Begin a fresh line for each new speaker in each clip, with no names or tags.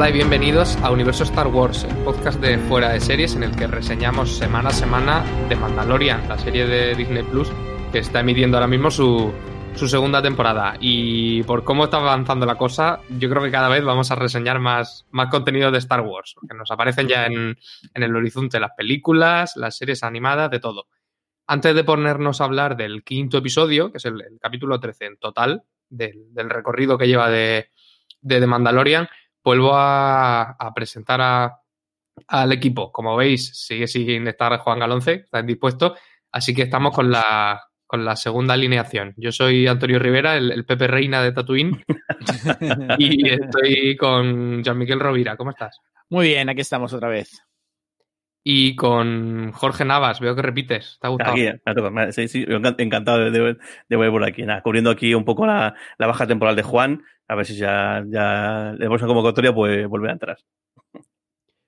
Hola y bienvenidos a Universo Star Wars, el podcast de fuera de series en el que reseñamos semana a semana The Mandalorian, la serie de Disney Plus que está emitiendo ahora mismo su, su segunda temporada. Y por cómo está avanzando la cosa, yo creo que cada vez vamos a reseñar más, más contenido de Star Wars, porque nos aparecen ya en, en el horizonte las películas, las series animadas, de todo. Antes de ponernos a hablar del quinto episodio, que es el, capítulo 13 en total, del, del recorrido que lleva de, de The Mandalorian, vuelvo a, a presentar a, al equipo. Como veis, sigue sin estar Juan Galonce, está indispuesto, así que estamos con la, con la segunda alineación. Yo soy Antonio Rivera, el, el Pepe Reina de Tatooine, y estoy con Jean Miquel Rovira. ¿Cómo estás?
Muy bien, aquí estamos otra vez.
Y con Jorge Navas, veo que repites. ¿Te ha gustado?
Aquí, sí, sí, encantado de, de, de ver por aquí. Nada, cubriendo aquí un poco la, la, baja temporal de Juan, a ver si ya, ya le una convocatoria, pues volver a entrar.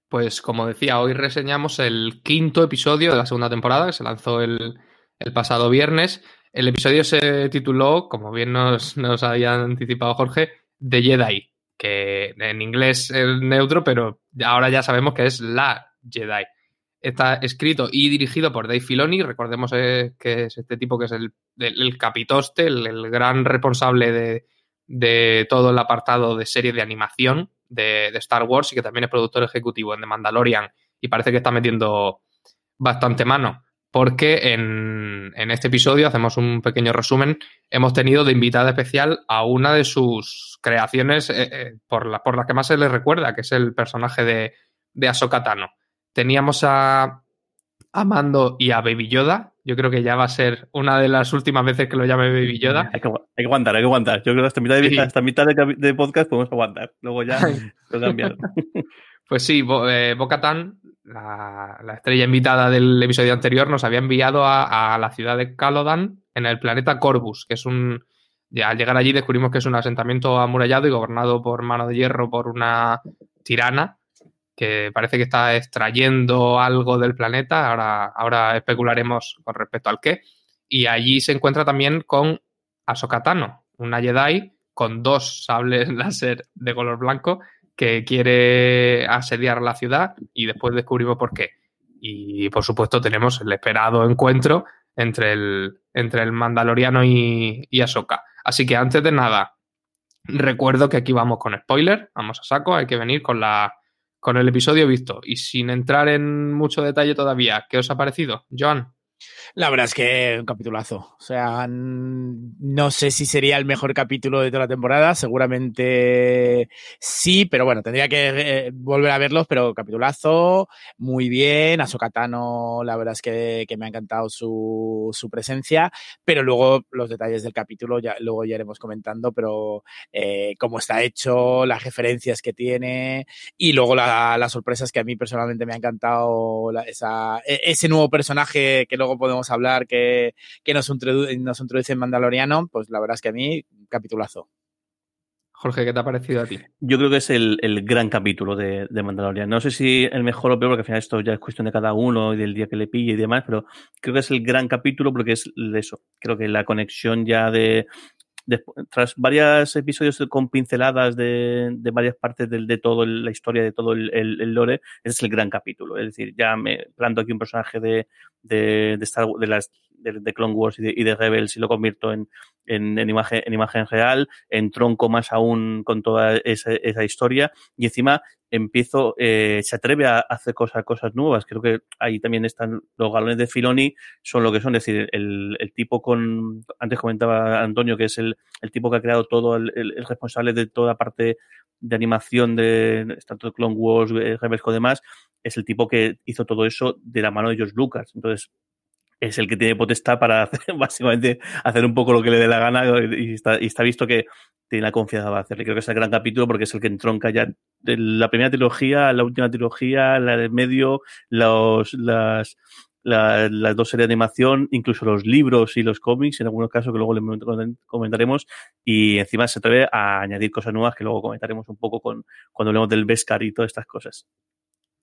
Pues como decía, hoy reseñamos el quinto episodio de la segunda temporada, que se lanzó el, el pasado viernes. El episodio se tituló, como bien nos, nos había anticipado Jorge, The Jedi, que en inglés es neutro, pero ahora ya sabemos que es la Jedi. Está escrito y dirigido por Dave Filoni, recordemos eh, que es este tipo que es el, el, capitoste, el, gran responsable de, de, todo el apartado de serie de animación de, Star Wars y que también es productor ejecutivo en The Mandalorian y parece que está metiendo bastante mano porque en, en, este episodio, hacemos un pequeño resumen, hemos tenido de invitada especial a una de sus creaciones eh, eh, por, la, por las que más se le recuerda, que es el personaje de, de. Teníamos a, a Mando y a Baby Yoda. Yo creo que ya va a ser una de las últimas veces que lo llame Baby Yoda.
Hay que, hay que aguantar, hay que aguantar. Yo creo que hasta mitad de, sí. hasta mitad de, de, podcast podemos aguantar. Luego ya lo cambiar.
pues sí, Bo, eh, la, la, estrella invitada del episodio anterior, nos había enviado a, a, la ciudad de Calodan en el planeta Corvus, que es un. Ya al llegar allí descubrimos que es un asentamiento amurallado y gobernado por mano de hierro por una tirana que parece que está extrayendo algo del planeta, ahora, ahora especularemos con respecto al qué, y allí se encuentra también con Ahsoka Tano, una Jedi con dos sables láser de color blanco que quiere asediar la ciudad y después descubrimos por qué. Y por supuesto tenemos el esperado encuentro entre el, entre el Mandaloriano y, y Ahsoka. Así que antes de nada, recuerdo que aquí vamos con spoiler, vamos a saco, hay que venir con la, con el episodio visto y sin entrar en mucho detalle todavía, ¿qué os ha parecido, Joan?
La verdad es que un capitulazo. O sea, no sé si sería el mejor capítulo de toda la temporada. Seguramente sí, pero bueno, tendría que eh, volver a verlos. Pero capitulazo, muy bien. A la verdad es que, me ha encantado su, su, presencia. Pero luego los detalles del capítulo, ya, luego ya iremos comentando. Pero eh, cómo está hecho, las referencias que tiene y luego la, las sorpresas que a mí personalmente me ha encantado. Esa, e, ese nuevo personaje que luego podemos hablar que, que nos, introduce, nos introduce en Mandaloriano, pues la verdad es que a mí, capitulazo.
Jorge, ¿qué te ha parecido a ti?
Yo creo que es el, el gran capítulo de, de, Mandalorian. No sé si el mejor o peor, porque al final esto ya es cuestión de cada uno y del día que le pille y demás, pero creo que es el gran capítulo porque es de eso. Creo que la conexión ya de, de, tras varios episodios con pinceladas de, de varias partes de, de toda la historia, de todo el, lore, ese es el gran capítulo. Es decir, ya me planto aquí un personaje de, de, de, de, las, de, de Clone Wars y de, Rebels y lo convierto en, en, en, imagen, en imagen real, en tronco más aún con toda esa, historia y encima empiezo, eh, se atreve a hacer cosas, cosas nuevas. Creo que ahí también están los galones de Filoni, son lo que son. Es decir, el, el tipo con, antes comentaba Antonio, que es el, el tipo que ha creado todo, el, responsable de toda parte de animación de tanto Clone Wars, Rebels y demás, es el tipo que hizo todo eso de la mano de George Lucas. Entonces, es el que tiene potestad para hacer, básicamente hacer un poco lo que le dé la gana y está, y está visto que tiene la confianza para hacerle. Creo que es el gran capítulo porque es el que entronca ya la primera trilogía, la última trilogía, la del medio, los, las, la, las dos series de animación, incluso los libros y los cómics, en algunos casos que luego comentaremos, y encima se atreve a añadir cosas nuevas que luego comentaremos un poco con, cuando hablemos del Beskar y todas estas cosas.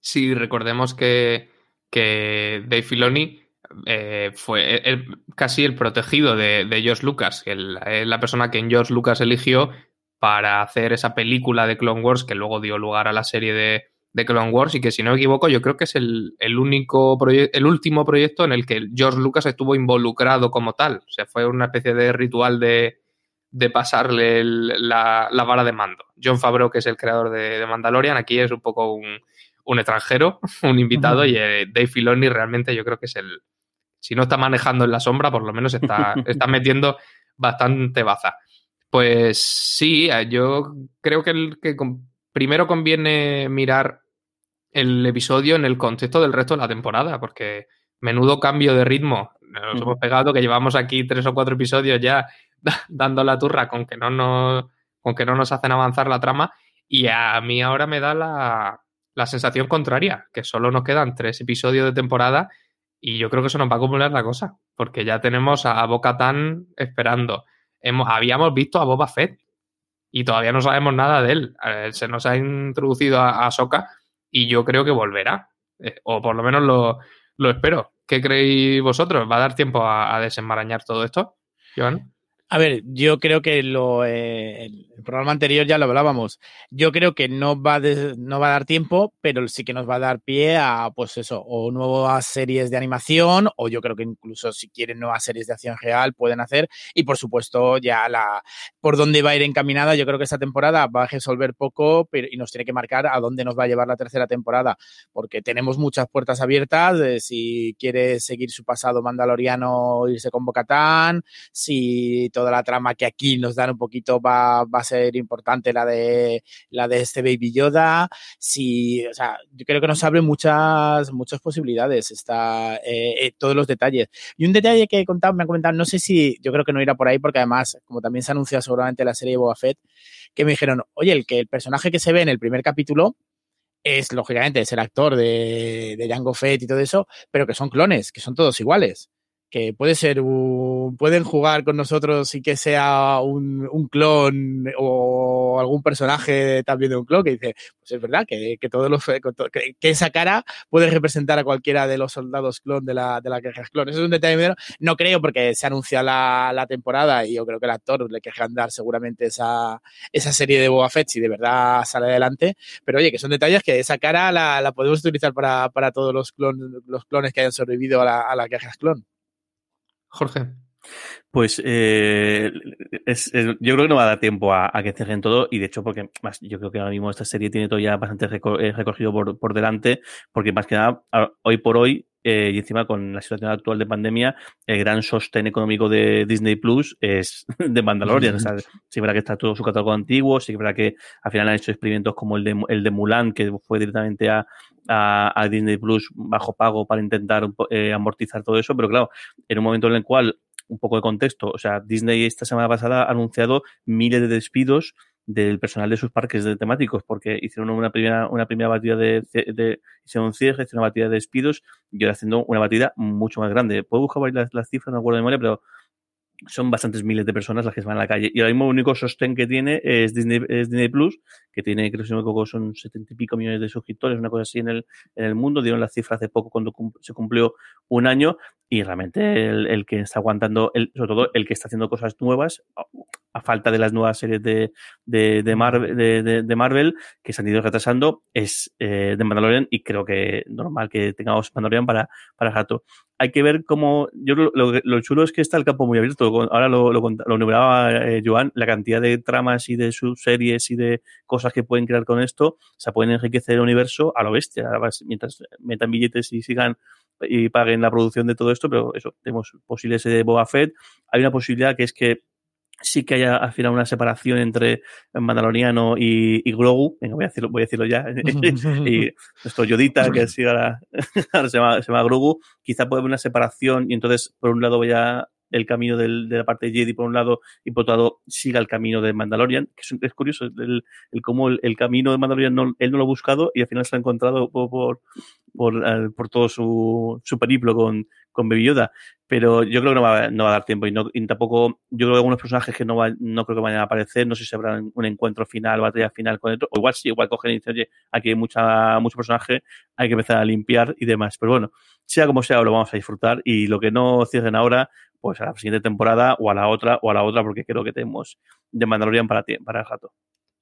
Sí, recordemos que, que Dave Filoni eh, fue el, casi el protegido de, de George Lucas, que es la persona que George Lucas eligió para hacer esa película de Clone Wars que luego dio lugar a la serie de, de Clone Wars y que si no me equivoco yo creo que es el, el único el último proyecto en el que George Lucas estuvo involucrado como tal. O sea, fue una especie de ritual de, de pasarle el, la, la, vara de mando. John Favreau, que es el creador de, de Mandalorian, aquí es un poco un, un extranjero, un invitado, uh -huh. y eh, Dave Filoni realmente yo creo que es el, si no está manejando en la sombra, por lo menos está, está metiendo bastante baza. Pues sí, yo creo que, el, que primero conviene mirar el episodio en el contexto del resto de la temporada, porque menudo cambio de ritmo nos hemos pegado, que llevamos aquí tres o cuatro episodios ya dando la turra con que no nos, con que no nos hacen avanzar la trama, y a mí ahora me da la, la sensación contraria, que solo nos quedan tres episodios de temporada y yo creo que eso nos va a acumular la cosa, porque ya tenemos a Boca Tan esperando. Hemos, habíamos visto a Boba Fett y todavía no sabemos nada de él. Se nos ha introducido a, a Soka y yo creo que volverá. Eh, o por lo menos lo, lo, espero. ¿Qué creéis vosotros? ¿Va a dar tiempo a, a desenmarañar todo esto, Joan?
A ver, yo creo que lo, eh, el programa anterior ya lo hablábamos. Yo creo que no va, de, no va a dar tiempo, pero sí que nos va a dar pie a, pues eso, o nuevas series de animación, o yo creo que incluso si quieren nuevas series de acción real pueden hacer. Y por supuesto, ya la por dónde va a ir encaminada, yo creo que esta temporada va a resolver poco pero, y nos tiene que marcar a dónde nos va a llevar la tercera temporada, porque tenemos muchas puertas abiertas. Si quiere seguir su pasado mandaloriano, irse con Bocatán, si toda la trama que aquí nos dan un poquito va, a ser importante la de la de este Baby Yoda. Si, o sea, yo creo que nos abre muchas, muchas posibilidades, está eh, eh, todos los detalles. Y un detalle que he contado, me han comentado, no sé si yo creo que no irá por ahí, porque además, como también se anuncia seguramente la serie de Boba Fett, que me dijeron, oye, el que el personaje que se ve en el primer capítulo es, lógicamente, es el actor de, de Jango Fett y todo eso, pero que son clones, que son todos iguales que puede ser un, pueden jugar con nosotros y que sea un, un, clon o algún personaje también de un clon que dice, pues es verdad que, que todos los que, esa cara puede representar a cualquiera de los soldados clon de la, de la guerra clon. Eso es un detalle. No creo porque se anuncia la, la temporada y yo creo que el actor le querrán dar seguramente esa, esa serie de Boba Fett si de verdad sale adelante. Pero oye, que son detalles que esa cara la, la podemos utilizar para, para todos los, clon, los clones que hayan sobrevivido a la, a la guerra clon.
Jorge.
Pues eh, yo creo que no va a dar tiempo a, a, que cierren todo y de hecho porque más yo creo que ahora mismo esta serie tiene todo ya bastante eh, recogido por, por delante porque más que nada hoy por hoy eh, y encima con la situación actual de pandemia el gran sostén económico de Disney Plus es de Mandalorian. o sea, sí verdad que está todo su catálogo antiguo, sí verdad que al final han hecho experimentos como el de, el de Mulan que fue directamente a, a, a Disney Plus bajo pago para intentar eh, amortizar todo eso, pero claro, en un momento en el cual un poco de contexto. O sea, Disney esta semana pasada ha anunciado miles de despidos del personal de sus parques de temáticos porque hicieron una primera una primera batida de, de, hicieron un cierre, hicieron una batida de despidos y ahora haciendo una batida mucho más grande. Puedo buscar las, las cifras, no acuerdo de memoria, pero son bastantes miles de personas las que van a la calle. Y ahora mismo el único sostén que tiene es Disney, es Disney Plus, que tiene, creo que si me equivoco, son setenta y pico millones de suscriptores, una cosa así en el, en el mundo. Dieron las cifras hace poco cuando se cumplió un año. Y realmente el, que está aguantando, sobre todo el que está haciendo cosas nuevas, a falta de las nuevas series de, de, Marvel, de, de, que se han ido retrasando, es eh, de Mandalorian y creo que normal que tengamos Mandalorian para, para Jato. Hay que ver cómo, yo lo, lo, lo, chulo es que está el campo muy abierto, ahora lo, lo, enumeraba eh, Joan, la cantidad de tramas y de subseries y de cosas que pueden crear con esto, o sea, pueden enriquecer el universo a lo bestia, mientras metan billetes y sigan y paguen la producción de todo esto, pero eso, tenemos posibles de Boba Fett. Hay una posibilidad que es que sí que haya al final una separación entre Mandaloriano y, y Grogu, venga, voy a decirlo, voy a decirlo ya, y nuestro Yodita, que sí ahora, se, llama, se llama Grogu, quizá puede haber una separación y entonces por un lado vaya el camino del, de la parte de Jedi por un lado y por otro lado siga el camino de Mandalorian, que es, es curioso el, el cómo el, el, camino de Mandalorian no, él no lo ha buscado y al final se ha encontrado por, por, por, por todo su, su periplo con, con Baby Yoda. Pero yo creo que no va, no va a dar tiempo y, no, tampoco, yo creo que algunos personajes que no, va, no creo que vayan a aparecer, no sé si habrá un encuentro final, batalla final con otro, o igual sí, igual cogen y dicen, oye, aquí hay mucha, mucho personaje, hay que empezar a limpiar y demás. Pero bueno, sea como sea, lo vamos a disfrutar y lo que no cierren ahora, pues a la siguiente temporada o a la otra o a la otra, porque creo que tenemos de Mandalorian para, ti, para el rato.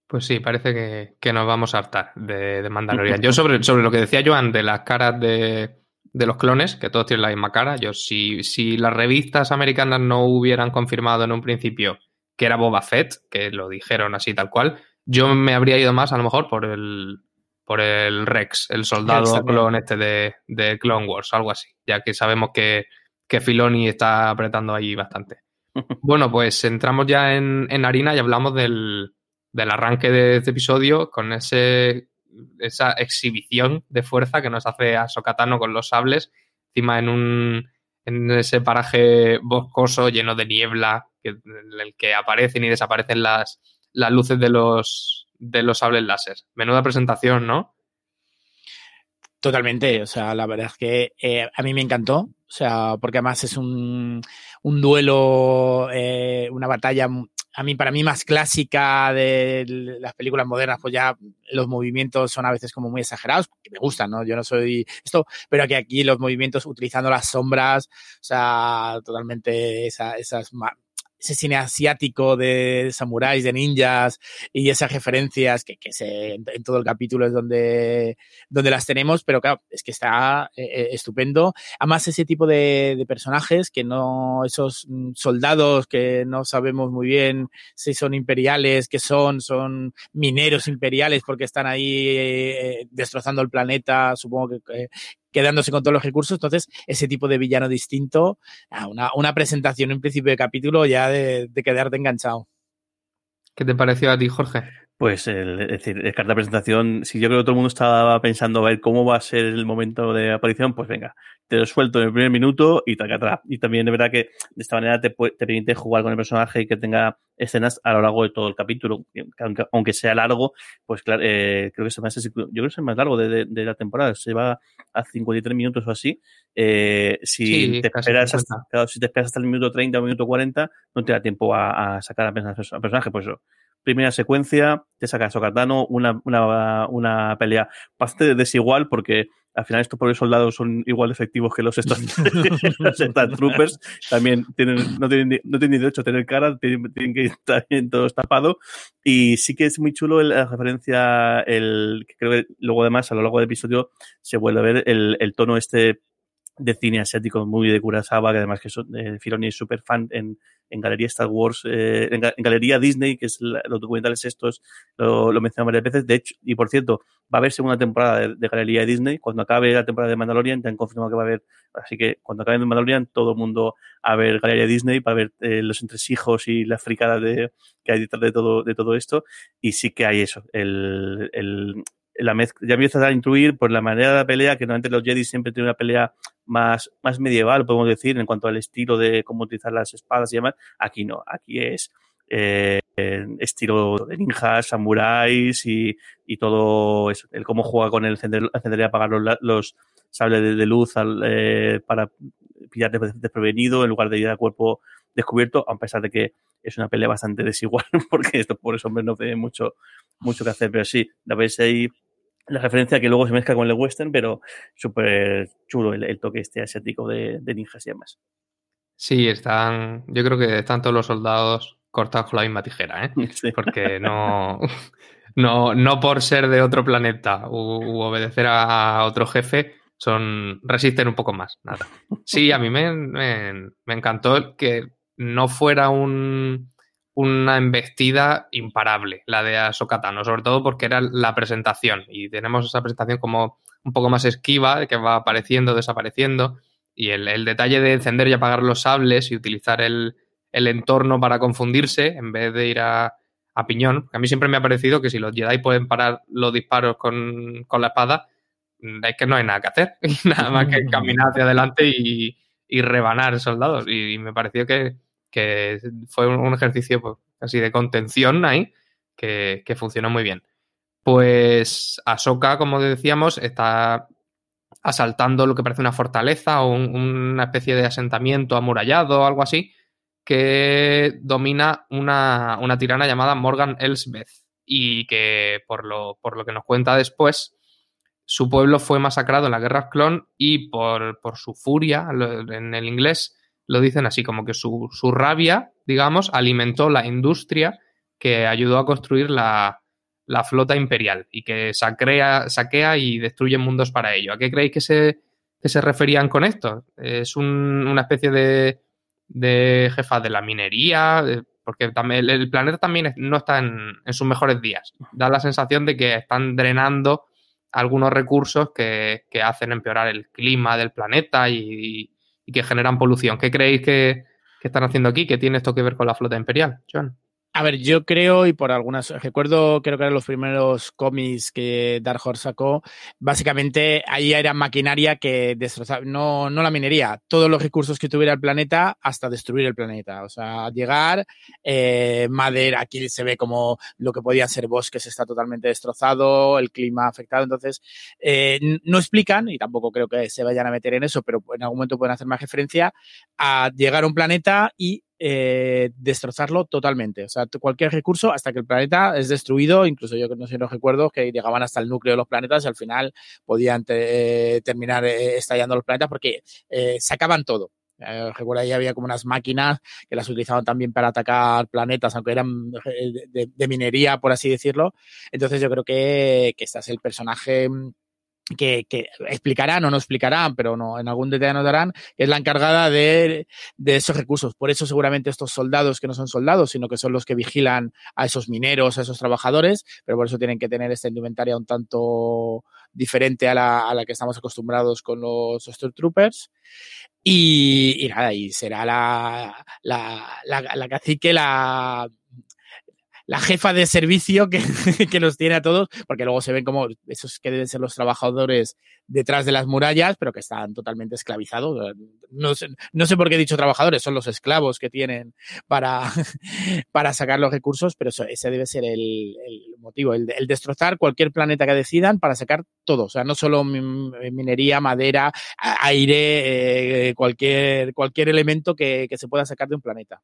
Pues sí, parece que, nos vamos a hartar de, de Mandalorian. Yo sobre, sobre lo que decía Joan de las caras de, de los clones, que todos tienen la misma cara. Yo, si, si las revistas americanas no hubieran confirmado en un principio que era Boba Fett, que lo dijeron así tal cual, yo me habría ido más a lo mejor por el por el Rex, el soldado clon este de, de, Clone Wars, algo así, ya que sabemos que, que Filoni está apretando ahí bastante. bueno, pues entramos ya en, en harina y hablamos del, del arranque de este episodio con ese esa exhibición de fuerza que nos hace a Sokatano con los sables, encima en un en ese paraje boscoso lleno de niebla, que, en el que aparecen y desaparecen las, las luces de los, de los sables láser. Menuda presentación, ¿no?
Totalmente, o sea, la verdad es que eh, a mí me encantó, o sea, porque además es un, un duelo, eh, una batalla a mí, para mí, más clásica de las películas modernas, pues ya los movimientos son a veces como muy exagerados, que me gustan, ¿no? Yo no soy esto, pero que aquí los movimientos utilizando las sombras, o sea, totalmente esas ese cine asiático de samuráis, de ninjas y esas referencias que, que se, en todo el capítulo es donde, donde las tenemos, pero claro, es que está eh, eh, estupendo. Además, ese tipo de, de, personajes que no, esos mm, soldados que no sabemos muy bien si son imperiales, que son, son mineros imperiales porque están ahí eh, destrozando el planeta, supongo que, quedándose con todos los recursos. Entonces, ese tipo de villano distinto, una, una presentación en principio de capítulo ya de, de quedarte enganchado.
¿Qué te pareció a ti, Jorge?
Pues, el, es decir, el carta de presentación, si yo creo que todo el mundo estaba pensando a ver cómo va a ser el momento de aparición, pues venga, te lo suelto en el primer minuto y taca atrás. Y también de verdad que de esta manera te, te, permite jugar con el personaje y que tenga escenas a lo largo de todo el capítulo. Aunque, aunque sea largo, pues claro, eh, creo que se más, yo creo que es el más largo de, de, de, la temporada. Se va a 53 minutos o así. Eh, si, sí, te esperas hasta, claro, si te esperas hasta el minuto 30 o minuto 40, no te da tiempo a, a sacar al personaje. Pues eso primera secuencia, te saca Sokatano, una, una, una pelea bastante desigual porque al final estos pobres soldados son igual de efectivos que los los Troopers. También tienen, no, tienen, no tienen derecho a tener cara, tienen, tienen que estar bien todos tapados. Y sí que es muy chulo la referencia, el, que creo que luego además a lo largo del episodio se vuelve a ver el, el tono este de cine asiático muy de Kurosawa, que además que son, eh, Filoni es súper fan en, en Galería Star Wars, eh, en, Galería Disney, que es la, los documentales estos, lo, lo mencionan varias veces. De hecho, y por cierto, va a haber segunda temporada de, de, Galería Disney. Cuando acabe la temporada de Mandalorian, te han confirmado que va a haber. Así que cuando acabe Mandalorian, todo el mundo a ver Galería Disney para ver eh, los entresijos y la fricada de, que hay detrás de todo, de todo esto. Y sí que hay eso, el, el, la mezcla, ya empiezas a incluir por la manera de la pelea, que normalmente los Jedi siempre tienen una pelea más, más medieval, podemos decir, en cuanto al estilo de cómo utilizar las espadas y demás. Aquí no, aquí es eh, estilo de ninjas, samuráis y, y todo el cómo juega con el encender, y apagar los, los sables de, luz eh, para pillar desprevenido en lugar de ir al cuerpo descubierto, a pesar de que es una pelea bastante desigual, porque estos pobres hombres no tienen mucho, mucho que hacer, pero sí, la veis ahí la referencia que luego se mezcla con el western, pero súper chulo el, el, toque este asiático de, de, ninjas y demás.
Sí, están, yo creo que están todos los soldados cortados con la misma tijera, ¿eh? Sí. Porque no, no, no por ser de otro planeta u, u, obedecer a otro jefe, son, resisten un poco más, nada. Sí, a mí me, me, me encantó que no fuera un, una embestida imparable, la de Ahsoka Tano, sobre todo porque era la presentación y tenemos esa presentación como un poco más esquiva, que va apareciendo, desapareciendo y el, el detalle de encender y apagar los sables y utilizar el, el entorno para confundirse en vez de ir a, a, piñón. A mí siempre me ha parecido que si los Jedi pueden parar los disparos con, con la espada, es que no hay nada que hacer, nada más que caminar hacia adelante y, y rebanar soldados. Y, y me pareció que, que fue un ejercicio pues, casi de contención ahí, que, que, funcionó muy bien. Pues Ahsoka, como decíamos, está asaltando lo que parece una fortaleza o un, una especie de asentamiento amurallado o algo así, que domina una, una tirana llamada Morgan Elsbeth y que por lo, por lo que nos cuenta después, su pueblo fue masacrado en la guerra clon y por, por su furia, en el inglés, lo dicen así, como que su, su rabia, digamos, alimentó la industria que ayudó a construir la, la flota imperial y que saquea, y destruye mundos para ello. ¿A qué creéis que se, que se referían con esto? ¿Es un, una especie de, de jefa de la minería? Porque también, el planeta también no está en, en, sus mejores días. Da la sensación de que están drenando algunos recursos que, que hacen empeorar el clima del planeta y, y, que generan polución. ¿Qué creéis que, están haciendo aquí? ¿Qué tiene esto que ver con la flota imperial, John?
A ver, yo creo, y por algunas, recuerdo, creo que eran los primeros cómics que Dark Horse sacó, básicamente ahí era maquinaria que destrozaba, no, no la minería, todos los recursos que tuviera el planeta hasta destruir el planeta. O sea, llegar, eh, madera, aquí se ve como lo que podían ser bosques está totalmente destrozado, el clima afectado. Entonces, eh, no explican, y tampoco creo que se vayan a meter en eso, pero en algún momento pueden hacer más referencia a llegar a un planeta y eh, destrozarlo totalmente. O sea, cualquier recurso hasta que el planeta es destruido, incluso yo no sé, no recuerdo que llegaban hasta el núcleo de los planetas y al final podían eh, terminar eh, estallando los planetas porque eh, sacaban todo. Recuerdo ahí había como unas máquinas que las utilizaban también para atacar planetas, aunque eran de, de, de minería, por así decirlo. Entonces yo creo que, que este es el personaje que, que, explicarán o no explicarán, pero no, en algún detalle nos darán, es la encargada de, de, esos recursos. Por eso seguramente estos soldados que no son soldados, sino que son los que vigilan a esos mineros, a esos trabajadores, pero por eso tienen que tener esta indumentaria un tanto diferente a la, a la que estamos acostumbrados con los Stormtroopers. Y, y nada, y será la, la, la, la cacique, la, la jefa de servicio que, que, los tiene a todos, porque luego se ven como esos que deben ser los trabajadores detrás de las murallas, pero que están totalmente esclavizados. No sé, no sé por qué he dicho trabajadores, son los esclavos que tienen para, para sacar los recursos, pero eso, ese debe ser el, el motivo, el, el, destrozar cualquier planeta que decidan para sacar todo, o sea, no solo minería, madera, aire, eh, cualquier, cualquier elemento que, que se pueda sacar de un planeta.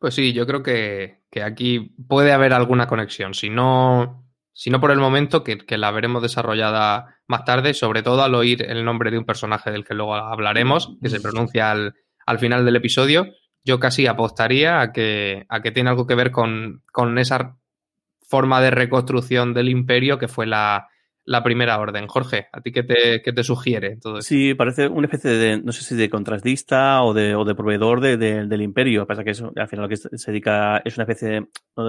Pues sí, yo creo que, que, aquí puede haber alguna conexión. Si no, si no por el momento, que, que, la veremos desarrollada más tarde, sobre todo al oír el nombre de un personaje del que luego hablaremos, que se pronuncia al, al final del episodio, yo casi apostaría a que, a que tiene algo que ver con, con esa forma de reconstrucción del imperio que fue la, la primera orden. Jorge, ¿a ti qué te, qué te sugiere todo?
Sí, parece una especie de, no sé si de contratista o de, o de proveedor de, de, del imperio. Pasa que eso, al final lo que se dedica es una especie de,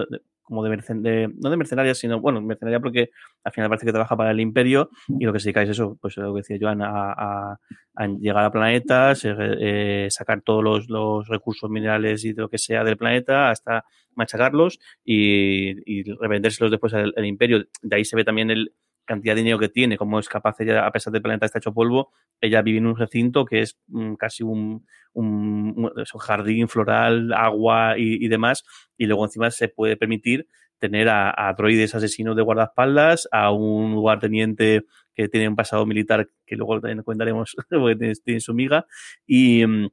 de como de, no de mercenaria, sino, bueno, mercenaria porque al final parece que trabaja para el imperio y lo que se dedica es eso, pues lo que decía Joan, a, a, llegar a planetas, eh, sacar todos los, los, recursos minerales y de lo que sea del planeta hasta machacarlos y, revendérselos después al imperio. De ahí se ve también el, cantidad de dinero que tiene, como es capaz ella, a pesar del planeta está hecho polvo, ella vive en un recinto que es mm, casi un, un, un, jardín floral, agua y, y, demás, y luego encima se puede permitir tener a, a droides asesinos de guardaespaldas, a un lugarteniente que tiene un pasado militar que luego también comentaremos porque tiene, tiene su miga, y, mm,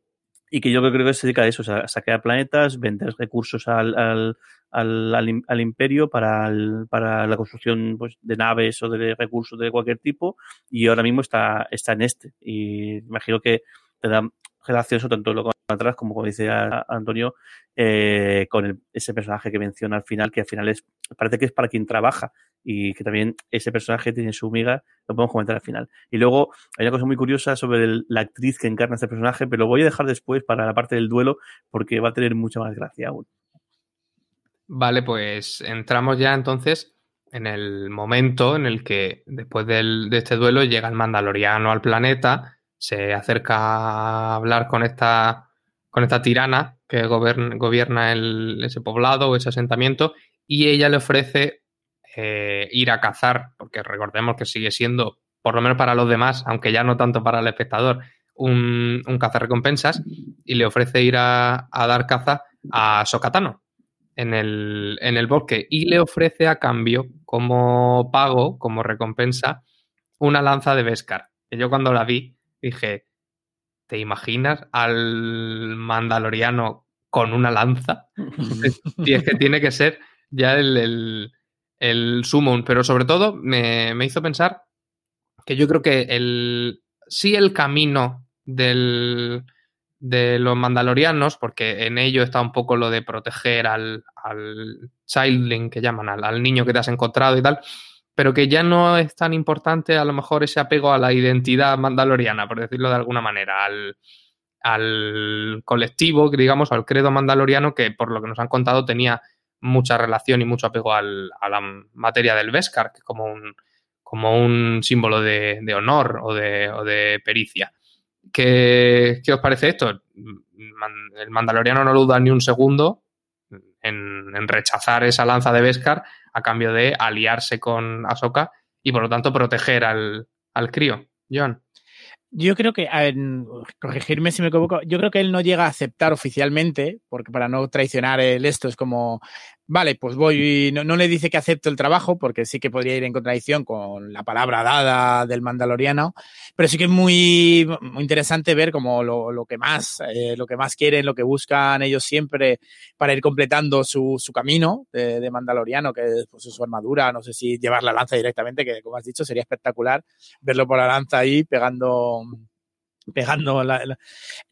y que yo creo que se dedica a eso, o sea, a saquear planetas, vender recursos al, al, al, al, imperio para, para la construcción pues, de naves o de recursos de cualquier tipo y ahora mismo está, está en este. Y imagino que te da gracioso tanto lo que atrás como como dice Antonio eh, con el, ese personaje que menciona al final que al final es parece que es para quien trabaja y que también ese personaje tiene su miga lo podemos comentar al final. Y luego hay una cosa muy curiosa sobre la actriz que encarna este personaje pero lo voy a dejar después para la parte del duelo porque va a tener mucha más gracia aún.
Vale, pues entramos ya entonces en el momento en el que después del, de este duelo llega el mandaloriano al planeta, se acerca a hablar con esta, con esta tirana que gobierna, gobierna el, ese poblado o ese asentamiento y ella le ofrece eh, ir a cazar, porque recordemos que sigue siendo, por lo menos para los demás, aunque ya no tanto para el espectador, un, un cazarrecompensas y le ofrece ir a, a dar caza a Sokatano, en el, en el bosque y le ofrece a cambio, como pago, como recompensa, una lanza de Beskar. Que yo cuando la vi dije, ¿te imaginas al mandaloriano con una lanza? y es que tiene que ser ya el, el, summon, pero sobre todo me, me, hizo pensar que yo creo que el, sí el camino del, de los mandalorianos, porque en ello está un poco lo de proteger al, al childling que llaman, al, al, niño que te has encontrado y tal, pero que ya no es tan importante a lo mejor ese apego a la identidad mandaloriana, por decirlo de alguna manera, al, al colectivo, digamos, al credo mandaloriano, que por lo que nos han contado tenía mucha relación y mucho apego al, a la materia del que como un, como un símbolo de, de honor o de, de pericia. ¿Qué, ¿Qué, os parece esto? El Mandaloriano no duda ni un segundo en, en, rechazar esa lanza de Beskar a cambio de aliarse con Ahsoka y por lo tanto proteger al, al crío. John.
Yo creo que, a ver, corregirme si me equivoco, yo creo que él no llega a aceptar oficialmente, porque para no traicionar el esto es como, vale, pues voy, no, no, le dice que acepto el trabajo, porque sí que podría ir en contradicción con la palabra dada del mandaloriano, pero sí que es muy, muy interesante ver como lo, lo que más, eh, lo que más quieren, lo que buscan ellos siempre para ir completando su, su camino de, mandaloriano, que es pues, su armadura, no sé si llevar la lanza directamente, que como has dicho sería espectacular verlo por la lanza ahí pegando pegando la, la...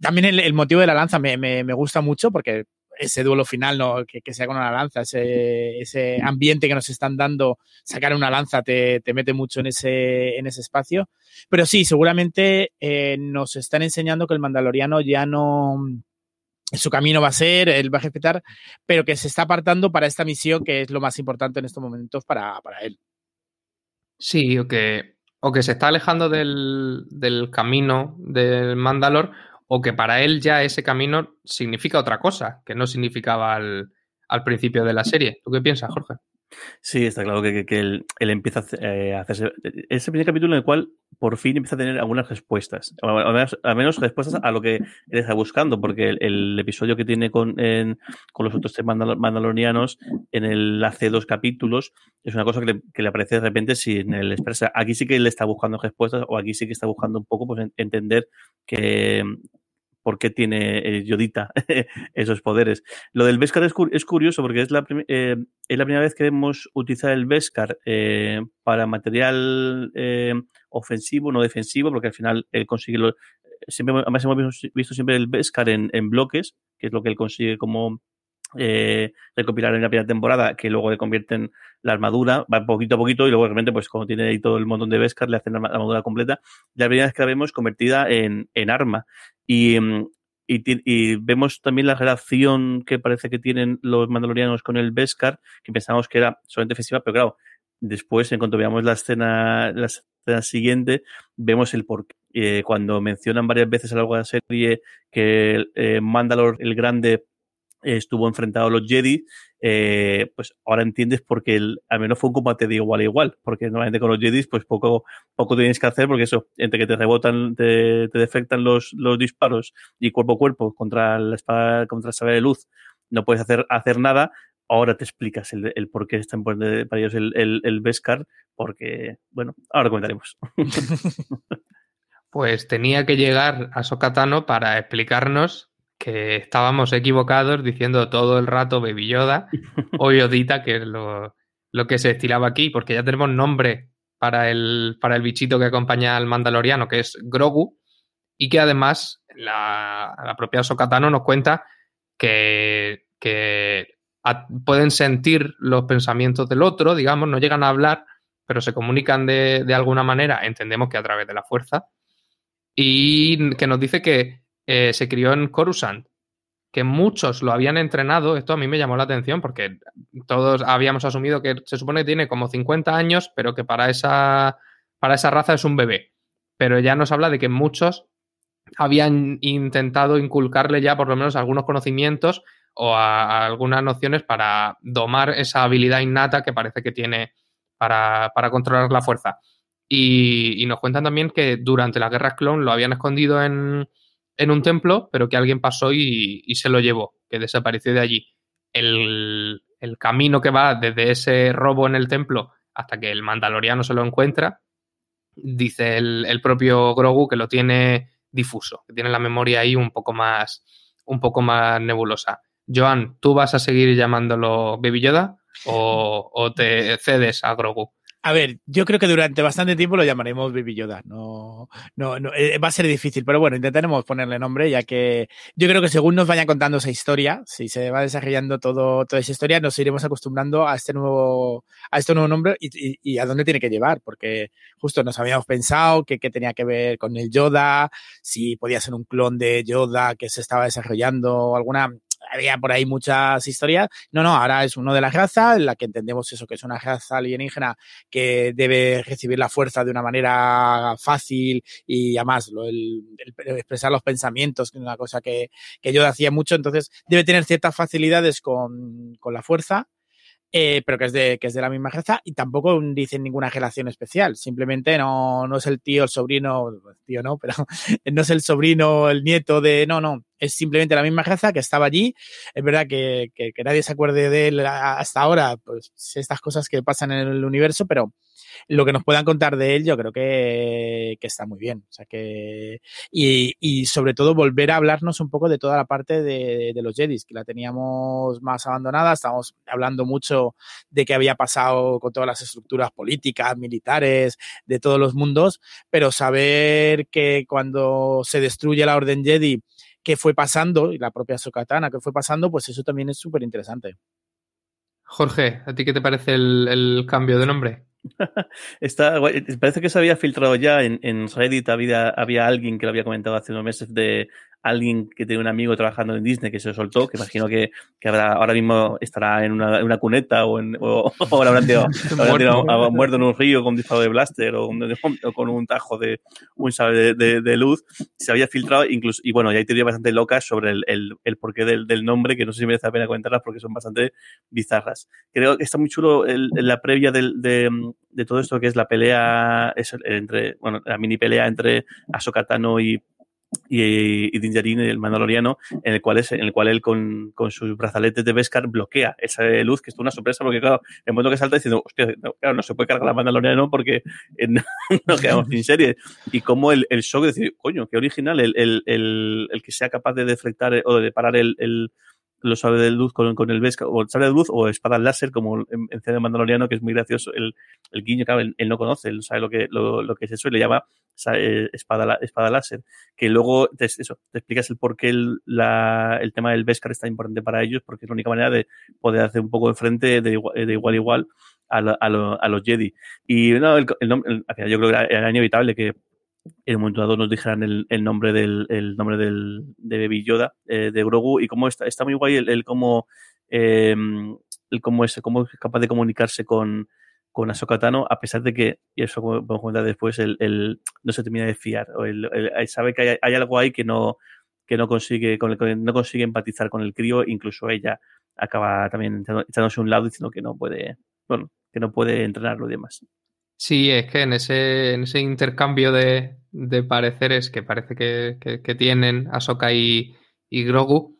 también el, el, motivo de la lanza me, me, me gusta mucho porque ese duelo final, ¿no? que, que, sea con una lanza, ese, ese, ambiente que nos están dando, sacar una lanza te, te mete mucho en ese, en ese espacio. Pero sí, seguramente eh, nos están enseñando que el mandaloriano ya no, su camino va a ser, él va a respetar, pero que se está apartando para esta misión que es lo más importante en estos momentos para, para él.
Sí, o que, o que se está alejando del, del camino del Mandalor o que para él ya ese camino significa otra cosa, que no significaba al, al principio de la serie. ¿Tú qué piensas, Jorge?
Sí, está claro que, que, que él, él, empieza a hacerse. Es el primer capítulo en el cual por fin empieza a tener algunas respuestas. Al menos, al menos respuestas a lo que él está buscando, porque el, el episodio que tiene con, en, con los otros tres mandal mandalorianos en el hace dos capítulos es una cosa que le, que le aparece de repente sin el expresa. Aquí sí que él está buscando respuestas, o aquí sí que está buscando un poco pues, entender que, por qué tiene eh, Yodita esos poderes. Lo del Beskar es, es curioso porque es la, eh, es la, primera vez que vemos utilizar el Beskar eh, para material eh, ofensivo, no defensivo, porque al final él consigue lo, siempre, además hemos visto siempre el Beskar en, en bloques, que es lo que él consigue como eh, recopilar en la primera temporada, que luego le convierten la armadura, va poquito a poquito y luego realmente, pues como tiene ahí todo el montón de Beskar, le hacen la armadura completa. La primera vez que la vemos convertida en, en arma. Y, mm, y, vemos también la relación que parece que tienen los mandalorianos con el Beskar, que pensamos que era solamente ofensiva, pero claro, después, en cuanto veamos la escena, la escena siguiente, vemos el porqué. Eh, cuando mencionan varias veces a lo largo de la serie que eh, Mandalor el Grande estuvo enfrentado a los Jedi, eh, pues ahora entiendes porque el, al menos fue un combate de igual a igual, porque normalmente con los Jedi pues poco, poco tienes que hacer, porque eso, entre que te rebotan, te, te defectan los, los disparos y cuerpo a cuerpo contra la espada, contra la saber de luz, no puedes hacer, hacer nada, ahora te explicas el, el por qué están para ellos el, el, el Beskar, porque, bueno, ahora comentaremos.
pues tenía que llegar a Sokatano para explicarnos que estábamos equivocados diciendo todo el rato Baby Yoda o Yodita, que es lo, lo, que se estilaba aquí, porque ya tenemos nombre para el, para el bichito que acompaña al Mandaloriano, que es Grogu, y que además la, la propia Sokatano nos cuenta que, que a, pueden sentir los pensamientos del otro, digamos, no llegan a hablar, pero se comunican de, de alguna manera, entendemos que a través de la fuerza, y que nos dice que eh, se crió en Coruscant, que muchos lo habían entrenado. Esto a mí me llamó la atención porque todos habíamos asumido que se supone que tiene como 50 años, pero que para esa, para esa raza es un bebé. Pero ya nos habla de que muchos habían intentado inculcarle ya por lo menos algunos conocimientos o a, algunas nociones para domar esa habilidad innata que parece que tiene para, para controlar la fuerza. Y, y, nos cuentan también que durante las guerras clon lo habían escondido en, en un templo, pero que alguien pasó y, se lo llevó, que desapareció de allí. El, el, camino que va desde ese robo en el templo hasta que el mandaloriano se lo encuentra, dice el, el propio Grogu que lo tiene difuso, que tiene la memoria ahí un poco más, un poco más nebulosa. Joan, ¿tú vas a seguir llamándolo Baby Yoda o, o te cedes a Grogu?
A ver, yo creo que durante bastante tiempo lo llamaremos Baby Yoda. No, no, no, eh, va a ser difícil, pero bueno, intentaremos ponerle nombre, ya que yo creo que según nos vayan contando esa historia, si se va desarrollando todo, toda esa historia, nos iremos acostumbrando a este nuevo, a este nuevo nombre y, y, a dónde tiene que llevar, porque justo nos habíamos pensado que, que tenía que ver con el Yoda, si podía ser un clon de Yoda que se estaba desarrollando, alguna había por ahí muchas historias. No, no, ahora es uno de las razas, en la que entendemos eso, que es una raza alienígena que debe recibir la fuerza de una manera fácil y además el, el expresar los pensamientos, que es una cosa que, que yo hacía mucho, entonces debe tener ciertas facilidades con, con la fuerza eh, pero que es, de, que es de la misma raza y tampoco dicen ninguna relación especial. Simplemente no, no es el tío, el sobrino, tío no, pero no es el sobrino, el nieto de, no, no, es simplemente la misma raza que estaba allí. Es verdad que, que, que nadie se acuerde de él hasta ahora, pues estas cosas que pasan en el universo, pero lo que nos puedan contar de él, yo creo que, que está muy bien. O sea que, y, y, sobre todo volver a hablarnos un poco de toda la parte de, de los Jedis, que la teníamos más abandonada. Estábamos hablando mucho de qué había pasado con todas las estructuras políticas, militares, de todos los mundos, pero saber que cuando se destruye la Orden Jedi, qué fue pasando, y la propia Sokatana, qué fue pasando, pues eso también es súper interesante.
Jorge, ¿a ti qué te parece el, el cambio de nombre?
Está, parece que se había filtrado ya en, en Reddit, había, había alguien que lo había comentado hace unos meses de alguien que tiene un amigo trabajando en Disney que se soltó, que imagino que, que habrá, ahora mismo estará en una, en una cuneta o, en, o, o habrá tirado, muerto en un río con un disparo de blaster o, con un tajo de un sable de, de, de, luz, se había filtrado incluso, y bueno, ya hay teorías bastante locas sobre el, el, el porqué del, del, nombre, que no sé si merece la pena comentarlas porque son bastante bizarras. Creo que está muy chulo el, la previa del, de, de todo esto que es la pelea es entre, bueno, la mini pelea entre Ahsoka Tano y y, el Mandaloriano, en el cual es, en el cual él con, con sus brazaletes de Beskar bloquea esa luz, que es una sorpresa, porque claro, en el momento que salta diciendo, hostia, no, se puede cargar la Mandaloriano porque eh, no, quedamos sin serie. Y como el, el shock de decir, coño, qué original, el, el, el, que sea capaz de deflectar o de parar el los sables de luz con, el Beskar, o el sable de luz o espada láser, como en, en CD Mandaloriano, que es muy gracioso. El, el guiño, claro, él, no conoce, él sabe lo que, lo, lo que es eso y le llama eh, espada, espada láser. Que luego te, eso, te explicas el por qué el, la, el tema del Beskar es tan importante para ellos, porque es la única manera de poder hacer un poco de frente de, de igual a igual a, lo, a, lo, a, los Jedi. Y no, el, el, el, yo creo que era inevitable que en un momento dado nos dijeran el, nombre del el nombre del de Baby Yoda eh, de Grogu y cómo está está muy guay el, cómo eh, el cómo es cómo es capaz de comunicarse con con Ahsoka Tano, a pesar de que, y eso podemos comentar después, el, no se termina de fiar, o el, sabe que hay, hay, algo ahí que no, que no consigue, con el no consigue empatizar con el crío, incluso ella acaba también echándose un lado diciendo que no puede, bueno, que no puede entrenarlo y demás.
Sí, es que en ese, en ese intercambio de, de pareceres que parece que, que, tienen Ahsoka y, y Grogu,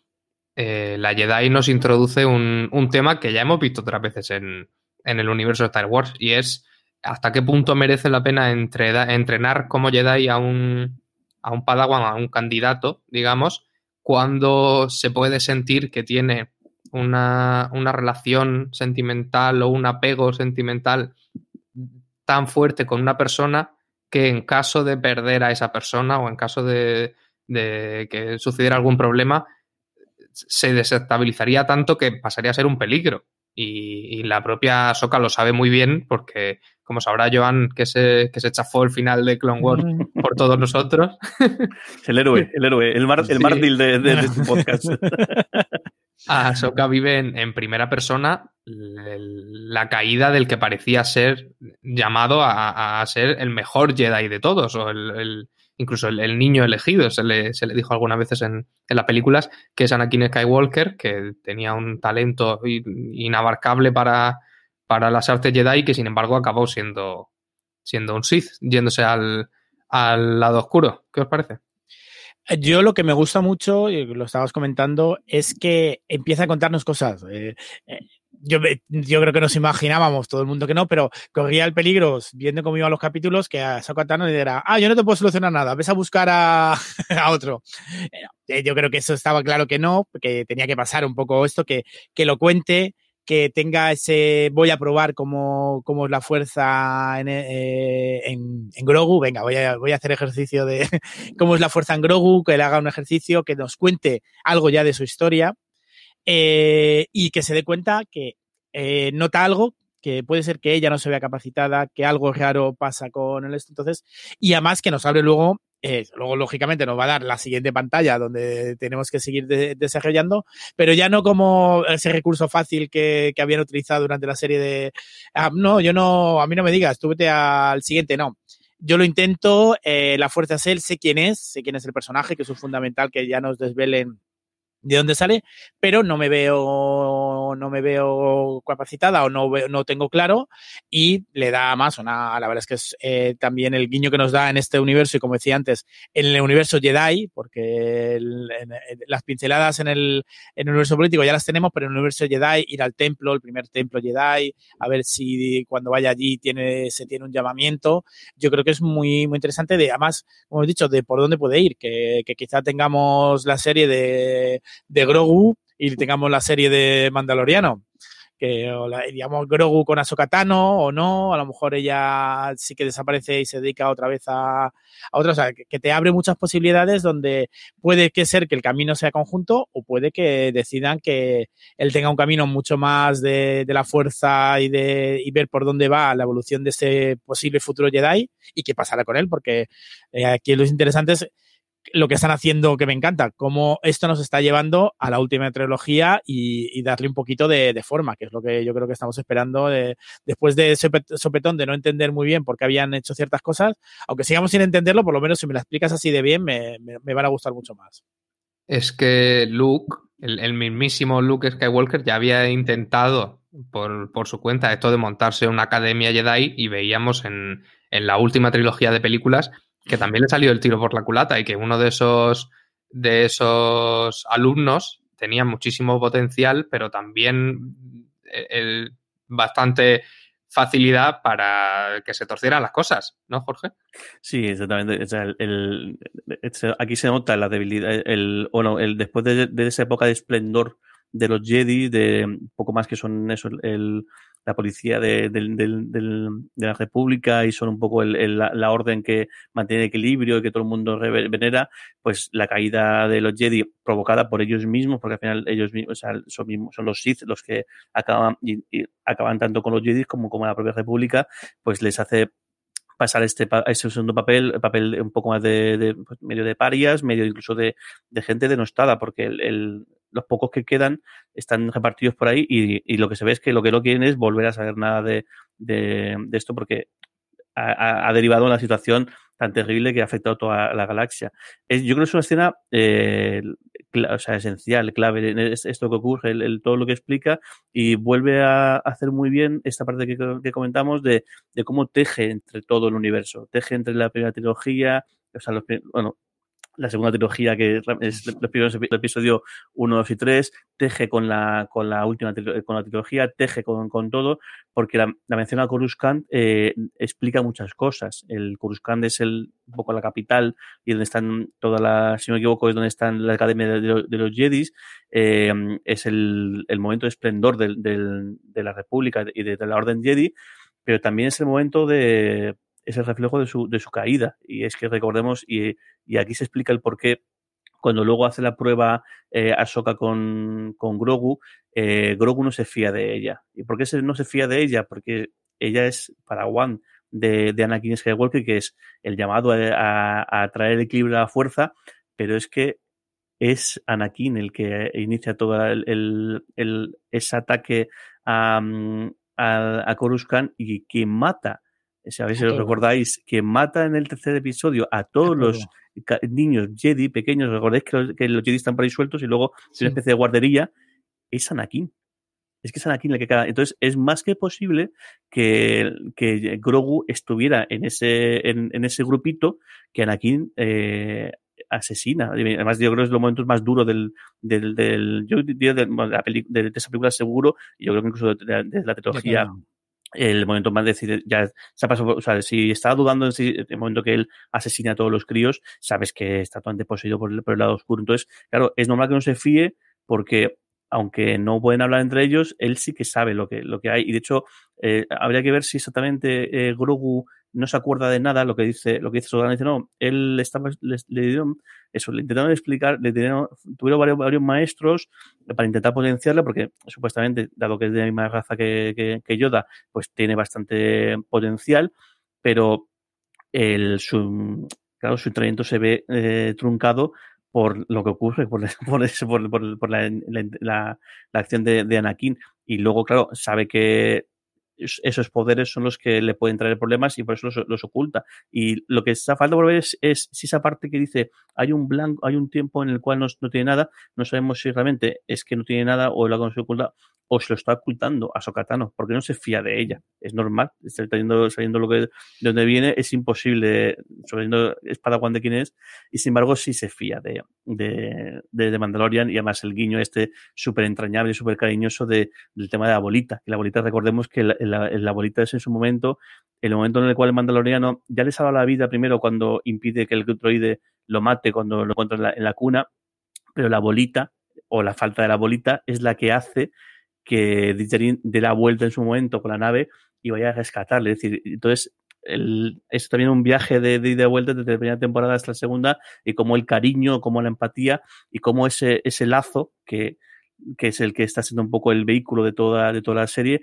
eh, la Jedi nos introduce un, un, tema que ya hemos visto otras veces en, en, el universo de Star Wars y es hasta qué punto merece la pena entre, entrenar como Jedi a un, a un Padawan, a un candidato, digamos, cuando se puede sentir que tiene una, una relación sentimental o un apego sentimental tan fuerte con una persona que en caso de perder a esa persona o en caso de, de que sucediera algún problema, se desestabilizaría tanto que pasaría a ser un peligro. Y, y, la propia Soca lo sabe muy bien porque, como sabrá Joan, que se, que se chafó el final de Clone Wars por todos nosotros.
El héroe, el héroe, el, mar, el mártir de, de, de este podcast.
Ahsoka vive en, en, primera persona la caída del que parecía ser llamado a, ser el mejor Jedi de todos, o el, el incluso el, el, niño elegido, se le, se le dijo algunas veces en, en, las películas, que es Anakin Skywalker, que tenía un talento inabarcable para, para las artes Jedi, que sin embargo acabó siendo, siendo un Sith, yéndose al, al lado oscuro. ¿Qué os parece?
Yo lo que me gusta mucho, y lo estabas comentando, es que empieza a contarnos cosas. Eh, eh, yo, yo, creo que nos imaginábamos, todo el mundo que no, pero corría el peligro, viendo cómo iban los capítulos, que a Sokatano le dirá, ah, yo no te puedo solucionar nada, ves a buscar a, a otro. Eh, yo creo que eso estaba claro que no, que tenía que pasar un poco esto, que, que lo cuente, que tenga ese voy a probar cómo, cómo es la fuerza en, eh, en, Grogu, venga, voy a, voy a hacer ejercicio de cómo es la fuerza en Grogu, que le haga un ejercicio, que nos cuente algo ya de su historia eh, y que se dé cuenta que eh, nota algo que puede ser que ella no se vea capacitada, que algo raro pasa con el esto. Entonces, y además que nos abre luego eh, luego, lógicamente, nos va a dar la siguiente pantalla donde tenemos que seguir de desarrollando, pero ya no como ese recurso fácil que, habían utilizado durante la serie de, ah, no, yo no, a mí no me digas, tú vete al siguiente, no. Yo lo intento, eh, la fuerza es él, sé quién es, sé quién es el personaje, que es fundamental que ya nos desvelen de dónde sale, pero no me veo, no me veo capacitada o no, no tengo claro y le da más una, la verdad es que es eh, también el guiño que nos da en este universo y como decía antes, en el universo Jedi, porque las pinceladas en el, en el universo político ya las tenemos, pero en el universo Jedi ir al templo, el primer templo Jedi, a ver si cuando vaya allí tiene, se tiene un llamamiento, yo creo que es muy, muy interesante de, además, como he dicho, de por dónde puede ir, que, que quizá tengamos la serie de de Grogu y tengamos la serie de Mandaloriano. Que, digamos, Grogu con Ahsoka Tano o no, a lo mejor ella sí que desaparece y se dedica otra vez a, a otra, o sea, que, te abre muchas posibilidades donde puede que ser que el camino sea conjunto o puede que decidan que él tenga un camino mucho más de, de la fuerza y de y ver por dónde va la evolución de ese posible futuro Jedi y qué pasará con él, porque eh, aquí lo interesante es lo que están haciendo que me encanta, cómo esto nos está llevando a la última trilogía y, darle un poquito de, forma, que es lo que yo creo que estamos esperando de, después de ese sopetón de no entender muy bien por qué habían hecho ciertas cosas, aunque sigamos sin entenderlo, por lo menos si me la explicas así de bien, me van a gustar mucho más.
Es que Luke, el, el, mismísimo Luke Skywalker, ya había intentado por, por, su cuenta esto de montarse una academia Jedi y veíamos en, en la última trilogía de películas que también le salió el tiro por la culata y que uno de esos, de esos alumnos tenía muchísimo potencial, pero también el, el bastante facilidad para que se torcieran las cosas, ¿no, Jorge?
Sí, exactamente. O sea, el, el, aquí se nota la debilidad, el, bueno, el, después de, de, esa época de esplendor de los Jedi, de poco más que son eso, el, la policía de, de, de, de, la República y son un poco la, orden que mantiene equilibrio y que todo el mundo venera, pues la caída de los Jedi provocada por ellos mismos, porque al final ellos mismos, son, son los Sith los que acaban, acaban tanto con los Jedi como con la propia República, pues les hace pasar este, ese segundo papel, papel un poco más de, pues, medio de parias, medio incluso de, de gente denostada, porque el, los pocos que quedan están repartidos por ahí y, lo que se ve es que lo que no quieren es volver a saber nada de, esto porque ha, derivado una situación tan terrible que ha afectado toda la galaxia. Es, yo creo que es una escena eh, esencial, clave, es esto que ocurre, el, todo lo que explica y vuelve a hacer muy bien esta parte que, comentamos de, de, cómo teje entre todo el universo, teje entre la primera trilogía, o sea, los, bueno, la segunda trilogía, que es los primeros el episodio 1, 2 y 3, teje con la, con la última con la trilogía, teje con, con todo, porque la, la mención a Coruscant eh, explica muchas cosas. El Coruscant es el, un poco la capital y donde están todas las, si no me equivoco, es donde están la Academia de, de, de los Jedis, eh, es el, el, momento de esplendor del, del, de la República y de, de la Orden Jedi, pero también es el momento de es el reflejo de su, de su caída. Y es que recordemos, y, y, aquí se explica el por qué, cuando luego hace la prueba eh, Ahsoka con, con Grogu, eh, Grogu no se fía de ella. ¿Y por qué se, no se fía de ella? Porque ella es Paraguán de, de Anakin Skywalker, que es el llamado a, a, a traer equilibrio a la fuerza, pero es que es Anakin el que inicia todo el, el, el ese ataque a, a, a Coruscant y que mata ver si os recordáis, que mata en el tercer episodio a todos los niños Jedi pequeños, recordáis que los, que los, Jedi están por ahí sueltos y luego sí. una especie de guardería, es Anakin. Es que es Anakin el que queda. Entonces, es más que posible que, que Grogu estuviera en ese, en, en ese grupito que Anakin eh, asesina. Además, yo creo que es los momentos más duros del, del, del yo diría de, de, esa película seguro, y yo creo que incluso de, de la trilogía el momento más decir, ya se ha pasado, o sea, si estaba dudando en el momento que él asesina a todos los críos, sabes que está totalmente poseído por el lado oscuro. Entonces, claro, es normal que no se fíe porque aunque no pueden hablar entre ellos, él sí que sabe lo que, lo que hay. Y de hecho, eh, habría que ver si exactamente eh, Grogu no se acuerda de nada, lo que dice, lo que dice Sogan, dice, no, él estaba, le, dieron, eso, le intentaron explicar, le dieron, tuvieron varios, varios maestros para intentar potenciarle, porque supuestamente, dado que es de la misma raza que, que, Yoda, pues tiene bastante potencial, pero el, su, claro, su entrenamiento se ve eh, truncado por lo que ocurre, por, por, por, la, la, la, acción de, Anakin. Y luego, claro, sabe que esos poderes son los que le pueden traer problemas y por eso los, oculta. Y lo que está falta por ver es, es, si esa parte que dice hay un blanco, hay un tiempo en el cual no, tiene nada, no sabemos si realmente es que no tiene nada o lo que oculta o se lo está ocultando a Sokatano, porque no se fía de ella. Es normal, sabiendo, sabiendo lo que, de dónde viene, es imposible, sabiendo espada de quién es, y sin embargo sí se fía de, de, de, Mandalorian, y además el guiño este súper entrañable y súper cariñoso de, del tema de la bolita, que la bolita, recordemos que la, bolita es en su momento, el momento en el cual el Mandaloriano ya le salva la vida primero cuando impide que el droide lo mate cuando lo encuentra en la cuna, pero la bolita, o la falta de la bolita, es la que hace que Ditterin dé la vuelta en su momento con la nave y vaya a rescatarle. Es decir, entonces el, es también un viaje de, de, de vuelta desde la primera temporada hasta la segunda y como el cariño, como la empatía y como ese, ese lazo que, que es el que está siendo un poco el vehículo de toda, de toda la serie,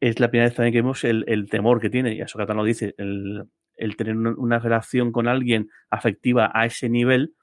es la primera vez también que vemos el, el temor que tiene, y a Sokatan lo dice, el, el tener una, relación con alguien afectiva a ese nivel,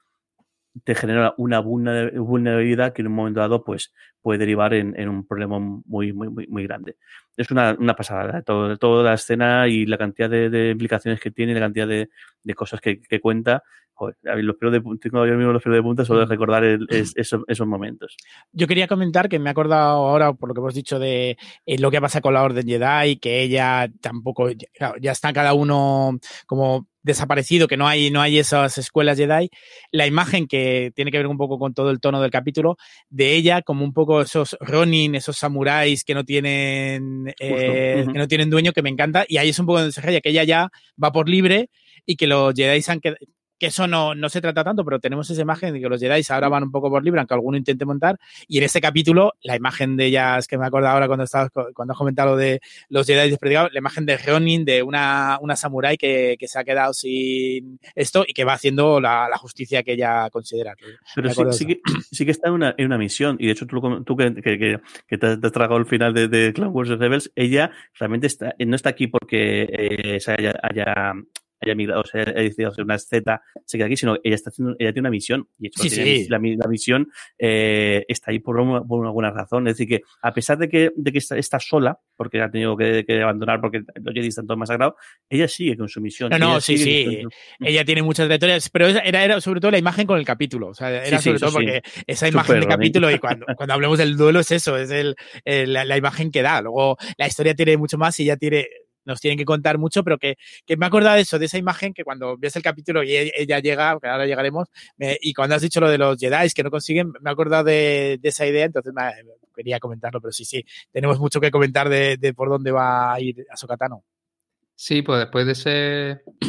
te genera una vulnerabilidad que en un momento dado pues puede derivar en, en un problema muy, muy, muy, muy grande. Es una, una pasada de todo, toda la escena y la cantidad de, de, implicaciones que tiene, la cantidad de, de cosas que, que cuenta. Joder, los pelos de, tengo yo mismo los pelos de punta solo de recordar el, es, esos, esos, momentos.
Yo quería comentar que me he acordado ahora, por lo que hemos dicho, de eh, lo que pasa con la Orden Jedi, que ella tampoco, claro, ya está cada uno como desaparecido, que no hay, no hay esas escuelas Jedi, la imagen que tiene que ver un poco con todo el tono del capítulo, de ella como un poco esos Ronin, esos samuráis que no tienen, eh, uh -huh. que no tienen dueño, que me encanta, y ahí es un poco de que ella ya va por libre y que los Jedi han quedado, que eso no, no se trata tanto, pero tenemos esa imagen de que los Jedi ahora van un poco por libre, aunque alguno intente montar. Y en este capítulo, la imagen de ellas, que me acuerdo ahora cuando estabas, cuando has comentado de los Jedi desperdigados, la imagen de Ronin, de una, una samurai que, que, se ha quedado sin esto y que va haciendo la, la justicia que ella considera.
Pero sí, sí, que, sí, que, está en una, en una misión, y de hecho tú, tú que, que, te, has tragado el final de, de Clone Wars Rebels, ella realmente está, no está aquí porque eh, se haya, haya haya migrado, o sea, haya decidido hacer una Z, se queda aquí, sino ella está haciendo, ella tiene una misión y hecho,
sí, sí.
La, la, misión eh, está ahí por, una, por alguna razón. Es decir, que a pesar de que, de que está, está sola, porque ha tenido que, que, abandonar porque los Jedi están todos masacrados, ella sigue con su misión.
No, no, sí, sí. Ella tiene muchas trayectorias, pero era, era sobre todo la imagen con el capítulo. O sea, era sí, sobre todo porque esa imagen Super de capítulo y cuando, cuando hablemos del duelo es eso, es el, el la, la, imagen que da. Luego la historia tiene mucho más y ya tiene nos tienen que contar mucho, pero que, que me he acordado de eso, de esa imagen que cuando ves el capítulo y ella llega, que ahora llegaremos, y cuando has dicho lo de los Jedi que no consiguen, me he acordado de, esa idea, entonces quería comentarlo, pero sí, sí, tenemos mucho que comentar de, de por dónde va a ir Ahsoka
Sí, pues después de ese,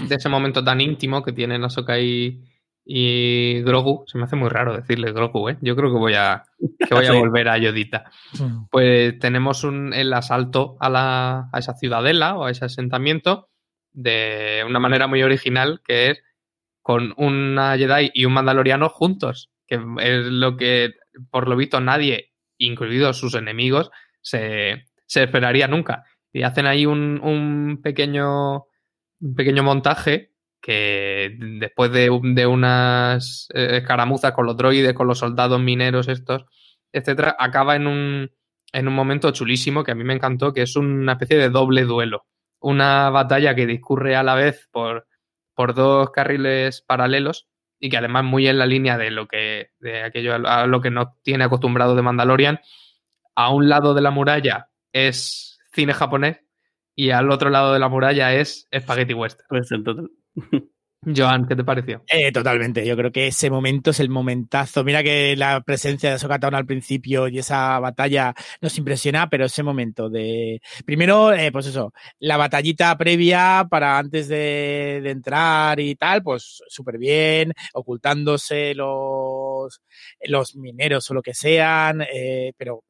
de ese momento tan íntimo que tienen Ahsoka y, y Grogu, se me hace muy raro decirle Grogu, ¿eh? Yo creo que voy a, que voy a volver a Yodita. Pues tenemos un, el asalto a, la, a esa ciudadela o a ese asentamiento de una manera muy original, que es con una Jedi y un Mandaloriano juntos, que es lo que, por lo visto, nadie, incluidos sus enemigos, se, se esperaría nunca. Y hacen ahí un, un pequeño, un pequeño montaje que después de, de unas eh, escaramuzas con los droides, con los soldados mineros estos, etcétera, acaba en un, en un momento chulísimo que a mí me encantó, que es una especie de doble duelo. Una batalla que discurre a la vez por, por dos carriles paralelos y que además muy en la línea de lo que, de aquello a lo que nos tiene acostumbrado de Mandalorian. A un lado de la muralla es cine japonés y al otro lado de la muralla es Spaghetti Western.
Pues
Joan, ¿qué te pareció?
Eh, totalmente, yo creo que ese momento es el momentazo. Mira que la presencia de Sokatón al principio y esa batalla nos impresiona, pero ese momento de. Primero, eh, pues eso, la batallita previa para antes de, entrar y tal, pues súper bien, ocultándose los los, los mineros o lo que sean, eh, pero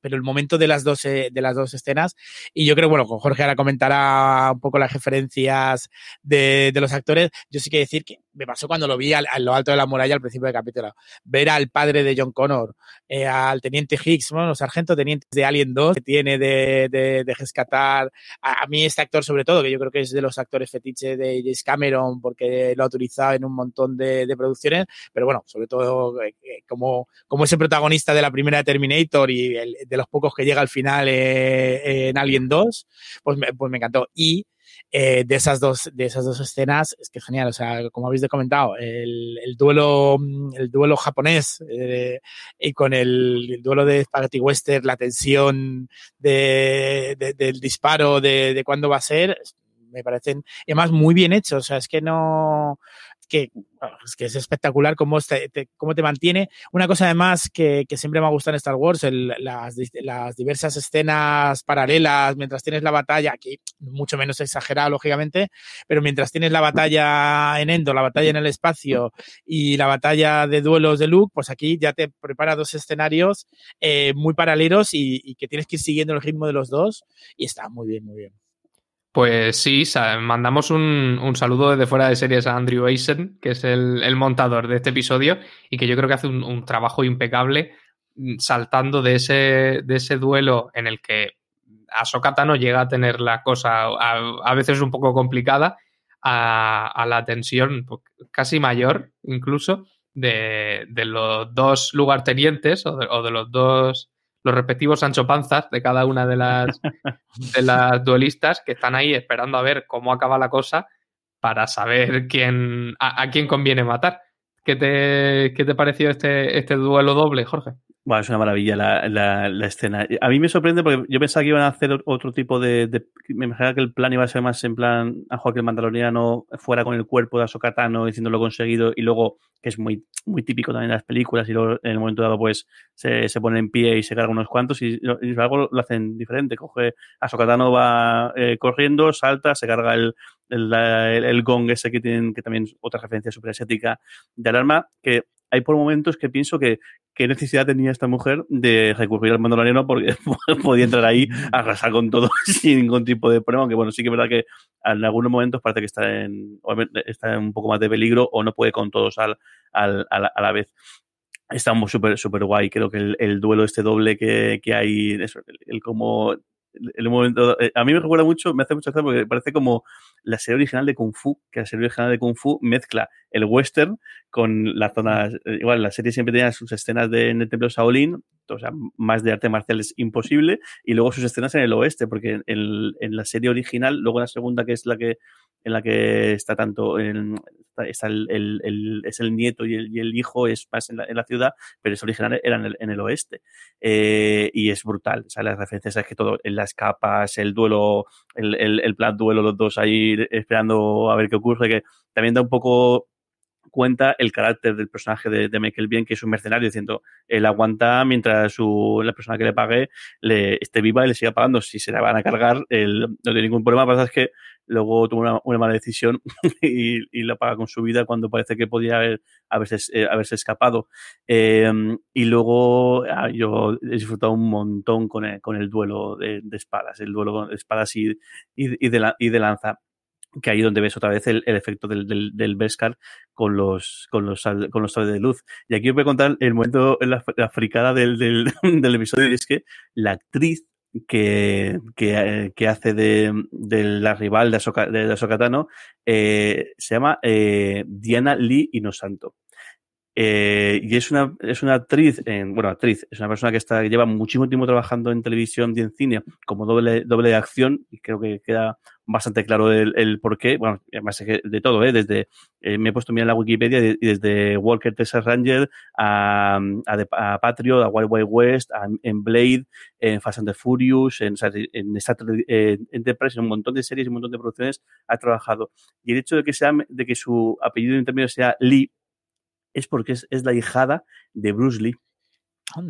pero el momento de las dos de las dos escenas. Y yo creo bueno Jorge ahora comentará un poco las referencias de, de los actores. Yo sí que decir que me pasó cuando lo vi a lo alto de la muralla al principio del capítulo. Ver al padre de John Connor, eh, al teniente Hicks, bueno, los sargentos tenientes de Alien 2, que tiene de, de, de rescatar a, a, mí este actor sobre todo, que yo creo que es de los actores fetiche de James Cameron, porque lo ha utilizado en un montón de, de producciones, pero bueno, sobre todo eh, eh como, como ese protagonista de la primera Terminator y el, de los pocos que llega al final eh, en Alien 2, pues me, pues me encantó. Y eh, de, esas dos, de esas dos escenas, es que genial, o sea, como habéis comentado, el, el duelo, el duelo japonés eh, y con el, el, duelo de Spaghetti Western, la tensión de, de, del disparo, de, de cuándo va a ser, me parecen, además, muy bien hechos, o sea, es que no, que, es que es espectacular cómo te, cómo te mantiene. Una cosa además que, que siempre me ha gustado en Star Wars, las, las, diversas escenas paralelas mientras tienes la batalla, aquí mucho menos exagerado, lógicamente, pero mientras tienes la batalla en Endo, la batalla en el espacio y la batalla de duelos de Luke, pues aquí ya te prepara dos escenarios eh, muy paralelos y, y que tienes que ir siguiendo el ritmo de los dos y está muy bien, muy bien.
Pues sí, mandamos un, un, saludo desde fuera de series a Andrew Eisen, que es el, el, montador de este episodio y que yo creo que hace un, trabajo impecable mm, saltando de ese, de ese duelo en el que Ahsoka Tano llega a tener la cosa a, veces un poco complicada a, a, la tensión casi mayor incluso de, de los dos lugartenientes o o de los dos los respectivos Sancho Panzas de cada una de las, de las duelistas que están ahí esperando a ver cómo acaba la cosa para saber quién, a, a quién conviene matar. ¿Qué te, ¿Qué te pareció este, este duelo doble, Jorge?
Bueno, es una maravilla la, la, escena. A mí me sorprende porque yo pensaba que iban a hacer otro tipo de, Me imaginaba que el plan iba a ser más en plan a Joaquín Mandaloriano fuera con el cuerpo de Asokatano diciéndolo conseguido y luego, que es muy, muy típico también de las películas, y luego en el momento dado pues se, se pone en pie y se carga unos cuantos y, y algo lo hacen diferente. Coge Asokatano va eh, corriendo, salta, se carga el, el, el, gong ese que tienen, que también otra referencia super asiática de alarma, que hay por momentos que pienso que qué necesidad tenía esta mujer de recurrir al mandaloriano porque podía entrar ahí a arrasar con todo sin ningún tipo de problema, aunque bueno, sí que es verdad que en algunos momentos parece que está en, está en un poco más de peligro o no puede con todos al, al, a, la, a la vez está súper súper guay. Creo que el, el, duelo este doble que, que hay, eso, el, el cómo el momento, eh, a mí me recuerda mucho, me hace mucha gracia porque parece como la serie original de Kung Fu, que la serie original de Kung Fu mezcla el western con las zonas, eh, igual la serie siempre tenía sus escenas de, en el templo Shaolin, o sea, más de arte marcial es imposible, y luego sus escenas en el oeste, porque en, la serie original, luego la segunda que es la que en la que está tanto está el, es el nieto y el, hijo es más en la, en la, ciudad, pero es original era en el, oeste. Eh, y es brutal. O sea, las referencias es que todo, en las capas, el duelo, el, el, el plan duelo, los dos ahí esperando a ver qué ocurre, que también da un poco cuenta el carácter del personaje de, Michael Bien, que es un mercenario, diciendo, él aguanta mientras la persona que le pague le esté viva y le siga pagando. Si se la van a cargar, él no tiene ningún problema. Lo que pasa es que luego toma una, mala decisión y, y, la paga con su vida cuando parece que podía haber, haberse, eh, haberse escapado. Eh, y luego ah, yo he disfrutado un montón con el, duelo de, espadas, el duelo de espadas y de lanza que ahí donde ves otra vez el, efecto del, del, del Beskar con los, con los, con los de luz. Y aquí os voy a contar el momento, la, la fricada del, del, episodio, y es que la actriz que, que, que, hace de, de, la rival de, Ahsoka eh, se llama eh, Diana Lee Inosanto. Eh, y es una, es una actriz, en, bueno, actriz, es una persona que está, lleva muchísimo tiempo trabajando en televisión y en cine como doble, doble de acción, y creo que queda bastante claro el, el por qué. Bueno, además de todo, ¿eh? desde, eh, me he puesto bien en la Wikipedia, y desde Walker Texas Ranger a, a, a Patriot, a Wild Wild West, a, en Blade, en Fast and the Furious, en, en Star eh, Enterprise, en un montón de series y un montón de producciones ha trabajado. Y el hecho de que, sea, de que su apellido en términos sea Lee, es porque es, es la hijada de Bruce Lee.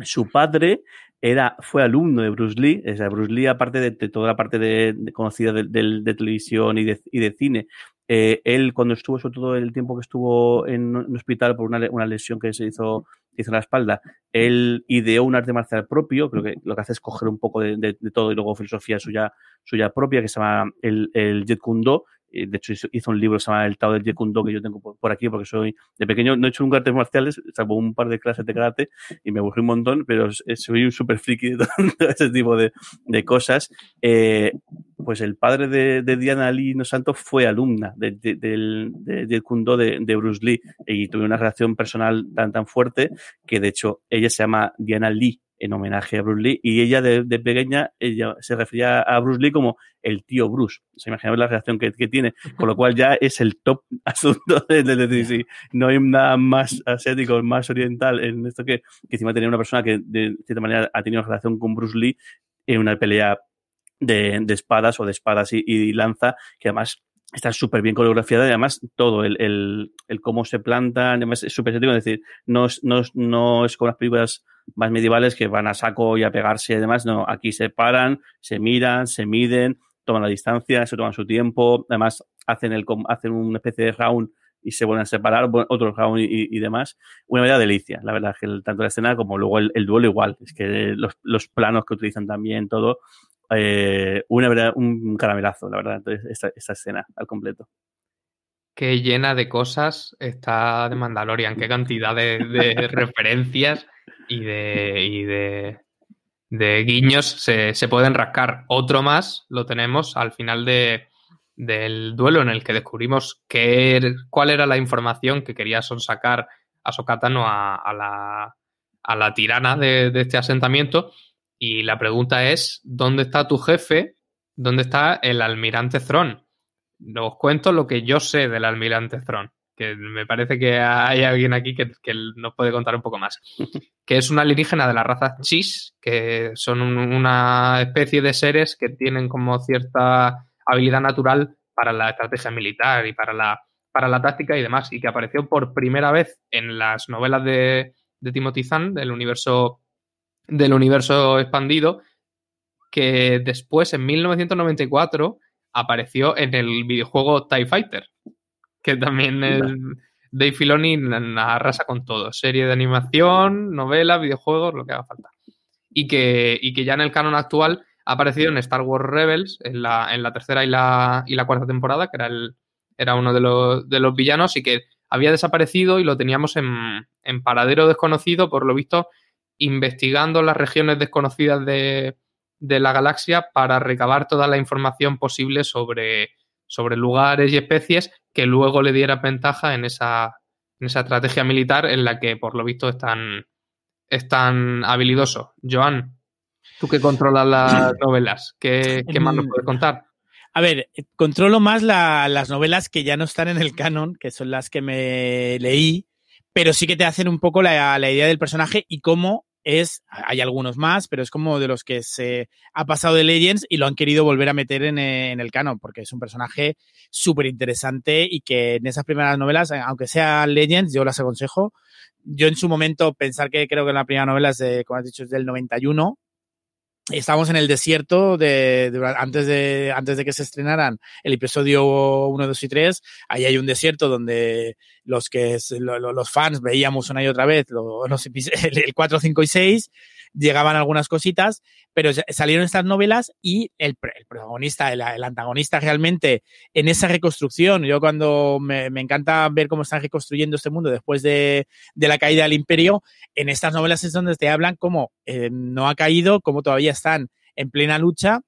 Su padre era, fue alumno de Bruce Lee, o sea, Bruce Lee, aparte de, de toda la parte de, de conocida de, televisión y de, y cine, Eh, él, cuando estuvo, sobre todo el tiempo que estuvo en un hospital por una, una lesión que se hizo, hizo en la espalda, él ideó un arte marcial propio, creo que lo que hace es coger un poco de todo y luego filosofía suya, suya propia, que se llama el, el Jet Kundo, de hecho hizo un libro que se llama El Tao del Jeet que yo tengo por aquí porque soy de pequeño no he hecho nunca artes marciales salvo un par de clases de karate y me aburrí un montón pero soy un súper friki de todo ese tipo de, de cosas. Eh, pues el padre de, de, Diana Lee No Santos fue alumna de, de, del de Do de, de Bruce Lee y tuve una relación personal tan tan fuerte que de hecho ella se llama Diana Lee en homenaje a Bruce Lee y ella de, de, pequeña ella se refería a Bruce Lee como el tío Bruce. Se imaginaba la reacción que, que, tiene, con lo cual ya es el top asunto de, de, de sí, no hay nada más asiático, más oriental en esto que, que encima tenía una persona que de cierta manera ha tenido relación con Bruce Lee en una pelea de, de espadas o de espadas y, y lanza, que además está súper bien coreografiada y además todo, el, el, el cómo se plantan, además es súper estético, es decir, no es, no, es, no es como las películas más medievales que van a saco y a pegarse y demás, no, aquí se paran, se miran, se miden, toman la distancia, se toman su tiempo, además hacen, el, hacen una especie de round y se vuelven a separar, otro round y, y demás. Una verdadera delicia, la verdad, que el, tanto la escena como luego el, el duelo igual, es que los, los planos que utilizan también, todo, eh, una verdad, un caramelazo, la verdad, entonces, esta, esta escena al completo
qué llena de cosas está de Mandalorian, qué cantidad de, de referencias y de, y de, de guiños se, se, pueden rascar. Otro más lo tenemos al final de, del duelo en el que descubrimos qué, cuál era la información que quería sonsacar a Sokatano a, a, la, a la tirana de, de este asentamiento. Y la pregunta es, ¿dónde está tu jefe? ¿Dónde está el almirante Thrawn? os cuento lo que yo sé del almirante Thrawn, que me parece que hay alguien aquí que, que, nos puede contar un poco más. Que es un alienígena de la raza Chis, que son un, una especie de seres que tienen como cierta habilidad natural para la estrategia militar y para la, para la táctica y demás, y que apareció por primera vez en las novelas de, de Timothy Zahn, del universo, del universo expandido, que después, en 1994, apareció en el videojuego TIE Fighter, que también es, Dave Filoni arrasa con todo, serie de animación, novela, videojuegos, lo que haga falta. Y que, y que ya en el canon actual ha aparecido en Star Wars Rebels, en la, en la tercera y la, y la cuarta temporada, que era, el, era uno de los, de los villanos y que había desaparecido y lo teníamos en, en paradero desconocido, por lo visto, investigando las regiones desconocidas de, de la galaxia para recabar toda la información posible sobre, sobre lugares y especies que luego le diera ventaja en esa, en esa estrategia militar en la que por lo visto es tan, es tan habilidoso. Joan, tú que controlas las novelas, ¿qué, qué más nos puedes contar?
A ver, controlo más la, las novelas que ya no están en el canon, que son las que me leí, pero sí que te hacen un poco la, la idea del personaje y cómo es, hay algunos más, pero es como de los que se ha pasado de Legends y lo han querido volver a meter en, en el canon, porque es un personaje súper interesante y que en esas primeras novelas, aunque sea Legends, yo las aconsejo. Yo en su momento pensar que creo que en la primera novela es de, como has dicho, es del 91, Estábamos en el desierto de, de, antes, de, antes de que se estrenaran el episodio 1, 2 y 3. Ahí hay un desierto donde los que lo, lo, los fans veíamos una y otra vez los, los, el 4, 5 y 6 llegaban algunas cositas, pero salieron estas novelas y el, protagonista, el, antagonista realmente en esa reconstrucción, yo cuando me, me, encanta ver cómo están reconstruyendo este mundo después de, de, la caída del imperio, en estas novelas es donde te hablan cómo eh, no ha caído, cómo todavía están en plena lucha.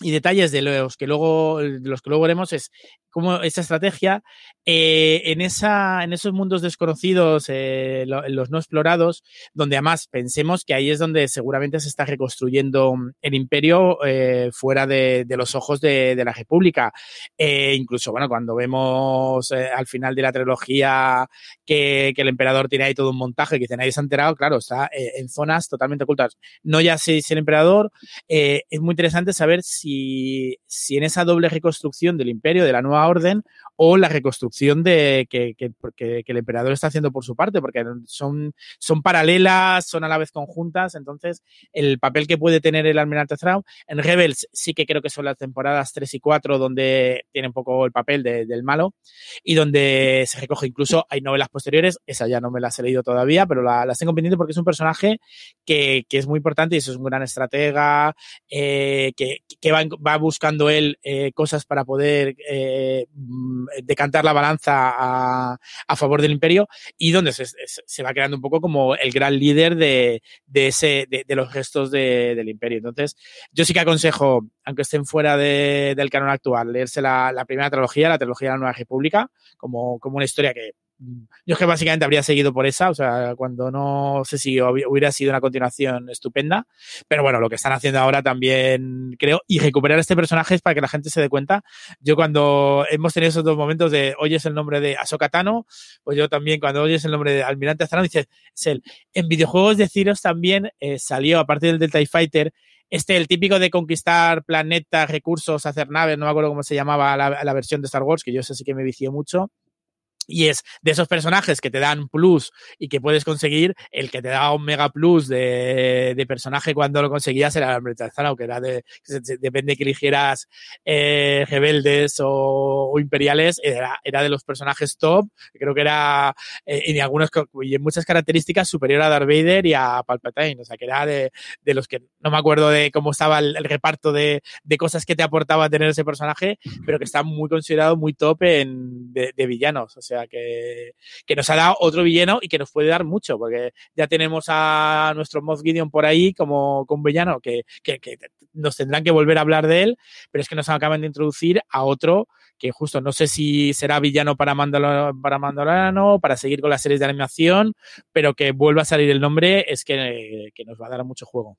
Y detalles de los que luego, de los que luego veremos es cómo esa estrategia eh, en, esa, en esos mundos desconocidos, eh, lo, los no explorados, donde además pensemos que ahí es donde seguramente se está reconstruyendo el imperio eh, fuera de, los ojos de, la República. Eh, incluso, bueno, cuando vemos al final de la trilogía que, el emperador tiene ahí todo un montaje que nadie se ha enterado, claro, está en zonas totalmente ocultas. No ya si el emperador, es muy interesante saber si, si en esa doble reconstrucción del imperio, de la nueva orden o la reconstrucción de que, que, el emperador está haciendo por su parte, porque son, son paralelas, son a la vez conjuntas, entonces el papel que puede tener el almirante Thrawn en Rebels sí que creo que son las temporadas 3 y 4 donde tiene un poco el papel de, del malo y donde se recoge. Incluso, hay novelas posteriores, esa ya no me las he leído todavía, pero la, las tengo pendiente porque es un personaje que, es muy importante y es un gran estratega, eh, que, va, buscando él eh, cosas para poder eh, decantar la balanza a, favor del imperio y donde se, va creando un poco como el gran líder de, ese, de, los gestos de, del imperio. Entonces, yo sí que aconsejo, aunque estén fuera de, del canon actual, leerse la, primera trilogía, la trilogía de la Nueva República, como una historia que yo es que básicamente habría seguido por esa, o sea, cuando no sé si hubiera sido una continuación estupenda, pero bueno, lo que están haciendo ahora también creo, y recuperar este personaje es para que la gente se dé cuenta. Yo cuando hemos tenido esos dos momentos de oyes el nombre de Ahsoka Tano, pues yo también cuando oyes el nombre de Almirante Azarán dices, es él. En videojuegos de Ciros también eh, salió, aparte del Delta Fighter, este, el típico de conquistar planetas, recursos, hacer naves, no me acuerdo cómo se llamaba la, la versión de Star Wars, que yo sé sí que me vicié mucho y es de esos personajes que te dan plus y que puedes conseguir, el que te da un mega plus de, de personaje cuando lo conseguías era el Tarzano, que era de, depende de que eligieras eh, rebeldes o, o, imperiales, era, era de los personajes top, creo que era eh, en algunos y en muchas características superior a Darth Vader y a Palpatine, o sea que era de, de los que no me acuerdo de cómo estaba el, el reparto de, de, cosas que te aportaba tener ese personaje, pero que está muy considerado muy top en, de, de villanos, o sea sea, que, nos ha dado otro villano y que nos puede dar mucho, porque ya tenemos a nuestro Moth Gideon por ahí como, como villano, que, nos tendrán que volver a hablar de él, pero es que nos acaban de introducir a otro que justo no sé si será villano para Mandaloriano, para Mandaloriano, para seguir con las series de animación, pero que vuelva a salir el nombre es que, que nos va a dar mucho juego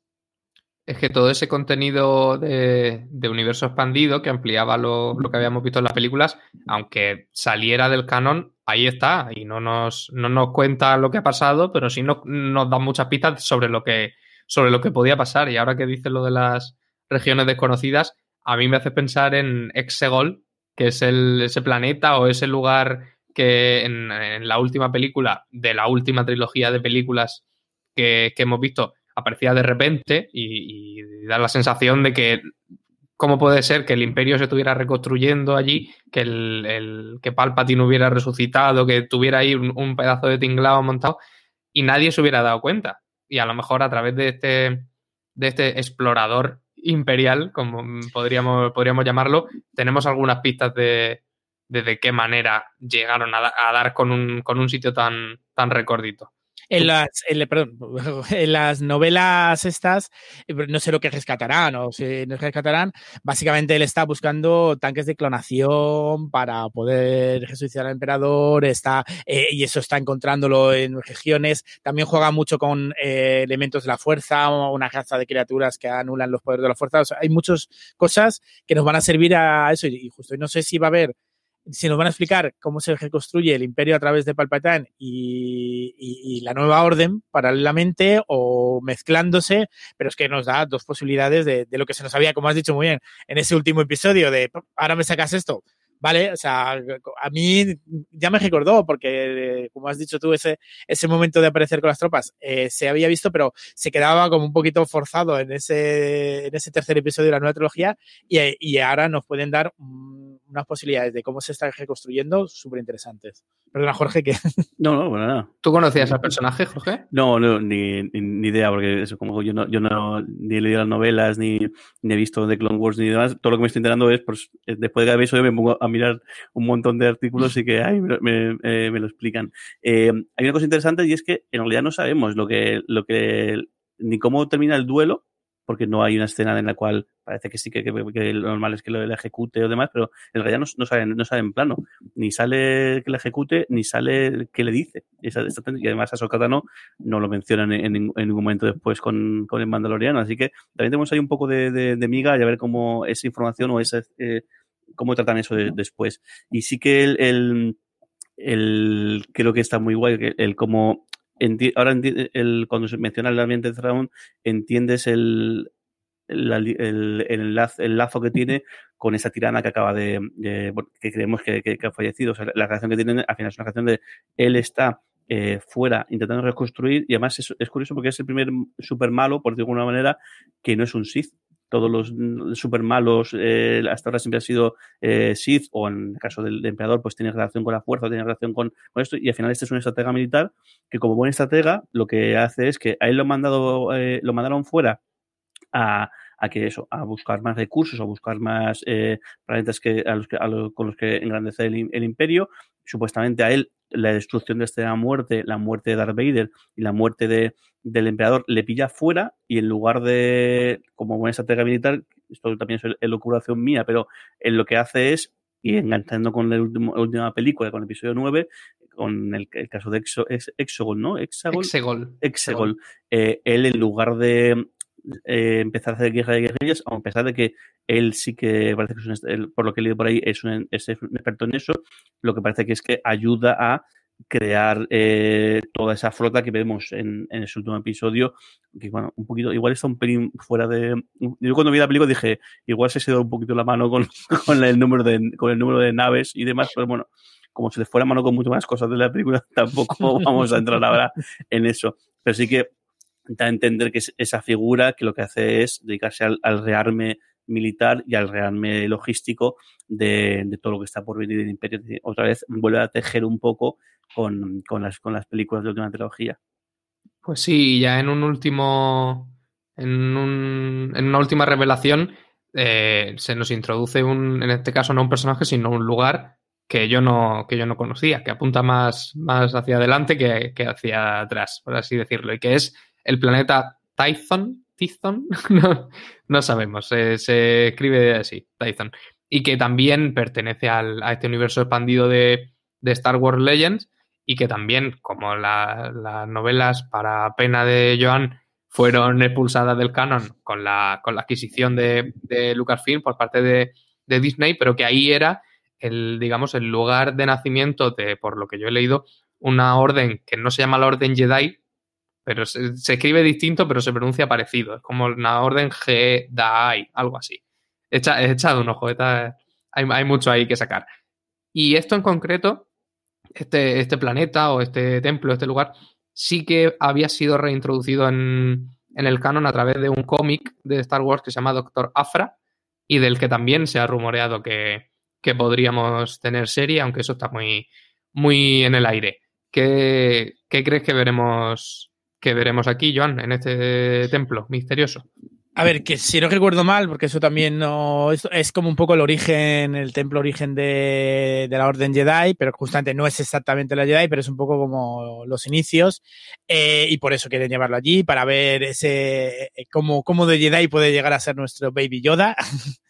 es que todo ese contenido de, universo expandido que ampliaba lo, lo, que habíamos visto en las películas, aunque saliera del canon, ahí está. Y no nos, no nos cuenta lo que ha pasado, pero sí nos, nos da muchas pistas sobre lo, que, sobre lo que podía pasar. Y ahora que dices lo de las regiones desconocidas, a mí me hace pensar en Exegol, que es el, ese planeta o ese lugar que en, en la última película, de la última trilogía de películas que, que hemos visto, aparecía de repente y, y, da la sensación de que cómo puede ser que el imperio se estuviera reconstruyendo allí, que el, que Palpatine hubiera resucitado, que tuviera ahí un, pedazo de tinglado montado y nadie se hubiera dado cuenta. Y a lo mejor a través de este, de este explorador imperial, como podríamos, podríamos llamarlo, tenemos algunas pistas de, de, de qué manera llegaron a, a dar con un, con un sitio tan, tan recordito.
En las, en, perdón, en las novelas estas, no sé lo que rescatarán o si no rescatarán, básicamente él está buscando tanques de clonación para poder resucitar al emperador, está, eh, y eso está encontrándolo en regiones, también juega mucho con eh, elementos de la fuerza, una raza de criaturas que anulan los poderes de la fuerza, o sea, hay muchas cosas que nos van a servir a eso y justo, y no sé si va a haber si nos van a explicar cómo se reconstruye el imperio a través de Palpatine y, y, y, la nueva orden paralelamente o mezclándose, pero es que nos da dos posibilidades de, de, lo que se nos había, como has dicho muy bien, en ese último episodio de ahora me sacas esto. Vale, o sea, a mí ya me recordó, porque como has dicho tú, ese, ese momento de aparecer con las tropas eh, se había visto, pero se quedaba como un poquito forzado en ese, en ese tercer episodio de la nueva trilogía y, y ahora nos pueden dar unas posibilidades de cómo se está reconstruyendo súper interesantes. Perdona, Jorge, que...
No, no, bueno, nada.
¿Tú conocías al personaje, Jorge?
No, no, ni, ni, ni idea, porque eso, como yo no, yo no ni he leído las novelas, ni, ni, he visto The Clone Wars, ni demás, todo lo que me estoy enterando es, pues, después de cada episodio me pongo a mirar un montón de artículos y que, ay, me, me, eh, me lo explican. Eh, hay una cosa interesante y es que en realidad no sabemos lo que, lo que, ni cómo termina el duelo, porque no hay una escena en la cual parece que sí que, que, que lo normal es que lo ejecute o demás, pero en realidad no, no, sale, no sale en plano. Ni sale que le ejecute, ni sale que le dice. Y, esa, esa, y además a Sokatano no lo mencionan en, en, en, ningún momento después con, con, el Mandaloriano. Así que también tenemos ahí un poco de, de, de miga y a ver cómo esa información o esa, eh, cómo tratan eso de, después. Y sí que el, el, el, creo que está muy guay, el, el cómo enti ahora enti el, cuando se menciona el ambiente de Thrawn, entiendes el, el, lazo, que tiene con esa tirana que acaba de, que creemos que, ha fallecido. la relación que tienen al final es una relación de él está eh, fuera intentando reconstruir y además es, curioso porque es el primer super malo, por decirlo de alguna manera, que no es un Sith. Todos los super malos eh, hasta ahora siempre ha sido eh, Sith o en el caso del, emperador pues tiene relación con la fuerza, tiene relación con, esto y al final este es un estratega militar que como buen estratega lo que hace es que a él lo, mandado, lo mandaron fuera a, que eso, a buscar más recursos, a buscar más eh, planetas que, a los que, con los que engrandecer el, imperio. Supuestamente a él la destrucción de esta muerte, la muerte de Darth Vader y la muerte de, del emperador le pilla fuera y en lugar de, como buena estrategia militar, esto también es locuración mía, pero en lo que hace es, y enganchando con la, última película, con el episodio 9, con el, caso de Exo, Exogol, ¿no?
Exegol.
Exegol. Eh, él, en lugar de, eh, empezar a hacer guerra de guerrillas, a pesar de que él sí que parece que es un, por lo que he leído por ahí, es un, experto en eso, lo que parece que es que ayuda a crear eh, toda esa flota que vemos en, en, ese último episodio, que bueno, un poquito, igual está un pelín fuera de... Yo cuando vi la película dije, igual se ha dado un poquito la mano con, con, el número de, con el número de naves y demás, pero bueno, como se le fuera mano con muchas más cosas de la película, tampoco vamos a entrar ahora en eso. Pero sí que da entender que es esa figura que lo que hace es dedicarse al, rearme militar y al rearme logístico de, todo lo que está por venir del imperio. Otra vez vuelve a tejer un poco con, las, con las películas de la última trilogía.
Pues sí, ya en un último. En, en una última revelación eh, se nos introduce un, en este caso no un personaje, sino un lugar que yo no, que yo no conocía, que apunta más, más hacia adelante que, que hacia atrás, por así decirlo, y que es el planeta Tython, Tython, no, sabemos, se, escribe así, Tython, y que también pertenece al, a este universo expandido de, Star Wars Legends y que también, como las novelas para pena de Joan fueron expulsadas del canon con la, con la adquisición de, de Lucasfilm por parte de, de, Disney, pero que ahí era el, digamos, el lugar de nacimiento de, por lo que yo he leído, una orden que no se llama la Orden Jedi, pero se, escribe distinto, pero se pronuncia parecido. Es como una orden G-Dai, algo así. Echa, echado un ojo, hay, hay, mucho ahí que sacar. Y esto en concreto, este, este planeta o este templo, este lugar, sí que había sido reintroducido en, en el canon a través de un cómic de Star Wars que se llama Doctor Afra y del que también se ha rumoreado que, que podríamos tener serie, aunque eso está muy, muy en el aire. ¿Qué, ¿Qué, crees que veremos que veremos aquí, Joan, en este templo misterioso.
A ver, que si no recuerdo mal, porque eso también no es, como un poco el origen, el templo origen de, la Orden Jedi, pero justamente no es exactamente la Jedi, pero es un poco como los inicios, eh, y por eso quieren llevarlo allí, para ver ese eh, cómo, cómo de Jedi puede llegar a ser nuestro Baby Yoda.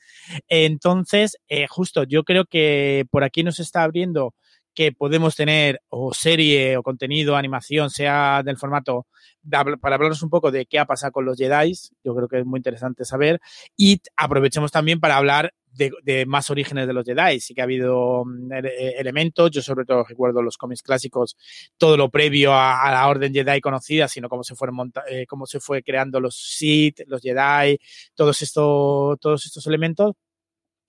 Entonces, eh, justo, yo creo que por aquí nos está abriendo que podemos tener o serie o contenido, animación, sea del formato, para hablarnos un poco de qué ha pasado con los Jedi, yo creo que es muy interesante saber, y aprovechemos también para hablar de, más orígenes de los Jedi. Sí que ha habido mm, elementos, yo sobre todo recuerdo los cómics clásicos, todo lo previo a, la Orden Jedi conocida, sino cómo se, fueron eh, cómo se fue creando los Sith, los Jedi, todos, estos todos estos elementos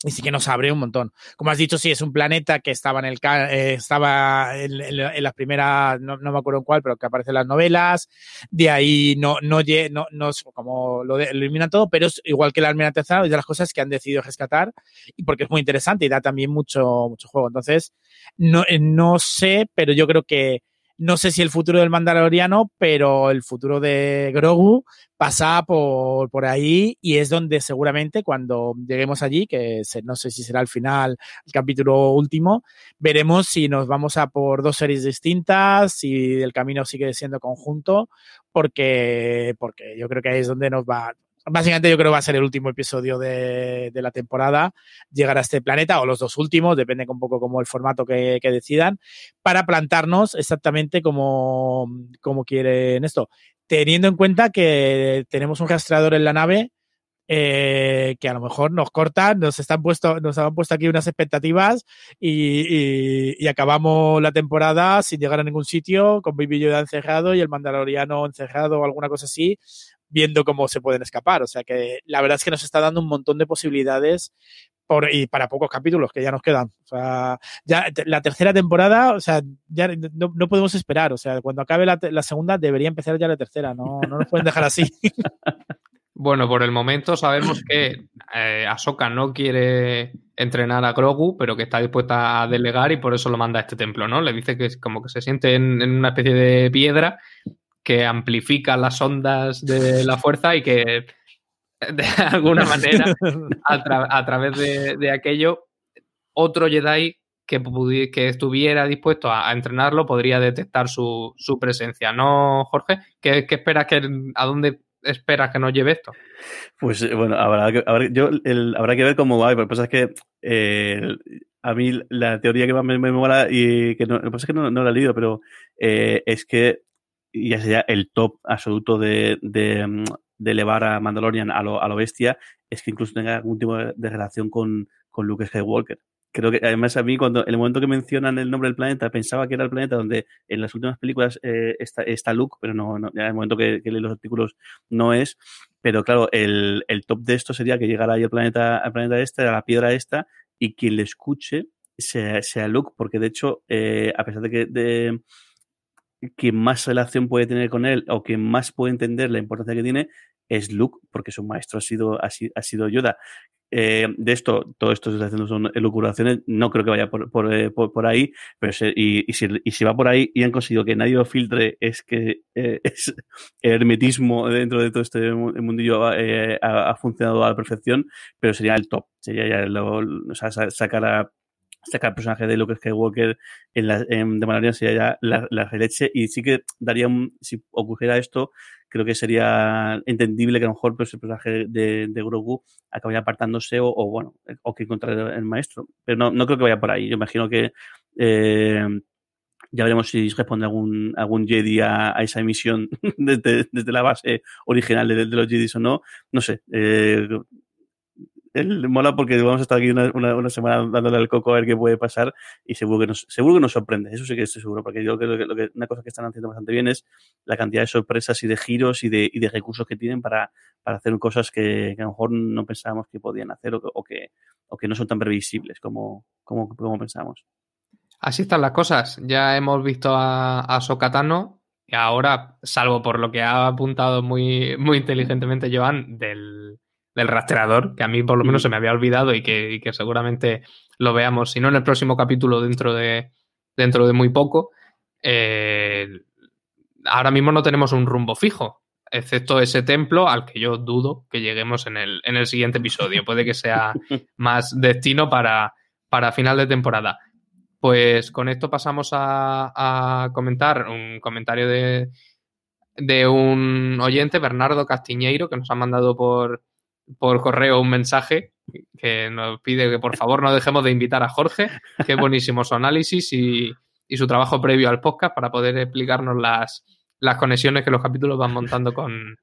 y sí que nos abre un montón. Como has dicho, sí, es un planeta que estaba en el eh, estaba en, en, las primeras, no, me acuerdo en cuál, pero que aparece en las novelas. De ahí no, no, no, no como lo, eliminan todo, pero es igual que la Almirantazado, es de las cosas que han decidido rescatar y porque es muy interesante y da también mucho, mucho juego. Entonces, no, eh, no sé, pero yo creo que no sé si el futuro del Mandaloriano, pero el futuro de Grogu pasa por, por ahí y es donde seguramente cuando lleguemos allí, que no sé si será el final, el capítulo último, veremos si nos vamos a por dos series distintas, si el camino sigue siendo conjunto, porque, porque yo creo que ahí es donde nos va, básicamente yo creo que va a ser el último episodio de, la temporada, llegar a este planeta, o los dos últimos, depende un poco como el formato que, decidan, para plantarnos exactamente como, como quieren esto. Teniendo en cuenta que tenemos un rastreador en la nave eh, que a lo mejor nos cortan, nos están puesto, nos han puesto aquí unas expectativas y, y, acabamos la temporada sin llegar a ningún sitio, con Baby Yoda encerrado y el Mandaloriano encerrado o alguna cosa así viendo cómo se pueden escapar. O sea que la verdad es que nos está dando un montón de posibilidades por, y para pocos capítulos que ya nos quedan. O sea, ya la tercera temporada, o sea, ya no, no podemos esperar. O sea, cuando acabe la, la, segunda debería empezar ya la tercera. No, no nos pueden dejar así.
Bueno, por el momento sabemos que eh, Ahsoka no quiere entrenar a Grogu, pero que está dispuesta a delegar y por eso lo manda a este templo, ¿no? Le dice que es como que se siente en, en una especie de piedra que amplifica las ondas de la fuerza y que de alguna manera, a, tra a través de, aquello, otro Jedi que, estuviera dispuesto a, entrenarlo podría detectar su, presencia, ¿no, Jorge? ¿Qué, esperas que a dónde esperas que nos lleve esto?
Pues bueno, habrá que, yo, habrá que ver cómo va. Que pasa es que eh, a mí la teoría que más me, me mola y que no, lo que pasa es que no, no la he leído, pero eh, es que ya sería el top absoluto de, de, de elevar a Mandalorian a lo, a lo, bestia, es que incluso tenga algún tipo de, relación con, con Luke Skywalker creo que además a mí cuando en el momento que mencionan el nombre del planeta pensaba que era el planeta donde en las últimas películas eh, está, está, Luke, pero no, no, ya en el momento que, que lee los artículos no es. Pero claro, el, el, top de esto sería que llegara ahí al planeta, al planeta este, a la piedra esta, y quien le escuche sea, sea Luke, porque de hecho, eh, a pesar de que de, quien más relación puede tener con él o quien más puede entender la importancia que tiene es Luke, porque su maestro ha sido, ha, sido Yoda. Eh, de esto, todo esto se está haciendo son elucubraciones, no creo que vaya por, eh, ahí, pero y, si, va por ahí y han conseguido que nadie lo filtre, es que eh, es hermetismo dentro de todo este mundillo ha, funcionado a la perfección, pero sería el top, sería ya sacar a sacar el personaje de Luke Skywalker en la, en, de Mandalorian sería ya la, la leche y sí que daría un, si ocurriera esto creo que sería entendible que a lo mejor pues, el personaje de, de Grogu acabaría apartándose o, o, bueno o que encontrar el maestro pero no, no creo que vaya por ahí yo imagino que eh, ya veremos si responde algún, algún Jedi a, esa emisión desde, desde, la base original de, de los Jedi o no. No sé. Eh, él mola porque vamos a estar aquí una, semana dándole al coco a ver qué puede pasar y seguro que nos, seguro que nos sorprende. Eso sí que estoy seguro, porque yo creo que, lo que una cosa que están haciendo bastante bien es la cantidad de sorpresas y de giros y de, y de recursos que tienen para, para hacer cosas que, a lo mejor no pensábamos que podían hacer o, o, que, o que no son tan previsibles como, como, como pensábamos.
Así están las cosas. Ya hemos visto a, a Sokatano y ahora, salvo por lo que ha apuntado muy, muy inteligentemente Joan del, del rastreador, que a mí por lo menos se me había olvidado y que, y que, seguramente lo veamos, si no en el próximo capítulo dentro de, dentro de muy poco. Eh, ahora mismo no tenemos un rumbo fijo, excepto ese templo al que yo dudo que lleguemos en el, en el siguiente episodio. Puede que sea más destino para, para final de temporada. Pues con esto pasamos a, a comentar un comentario de, de un oyente, Bernardo Castiñeiro, que nos ha mandado por, por correo un mensaje que nos pide que por favor no dejemos de invitar a Jorge, que es buenísimo su análisis y, y su trabajo previo al podcast para poder explicarnos las, las conexiones que los capítulos van montando con,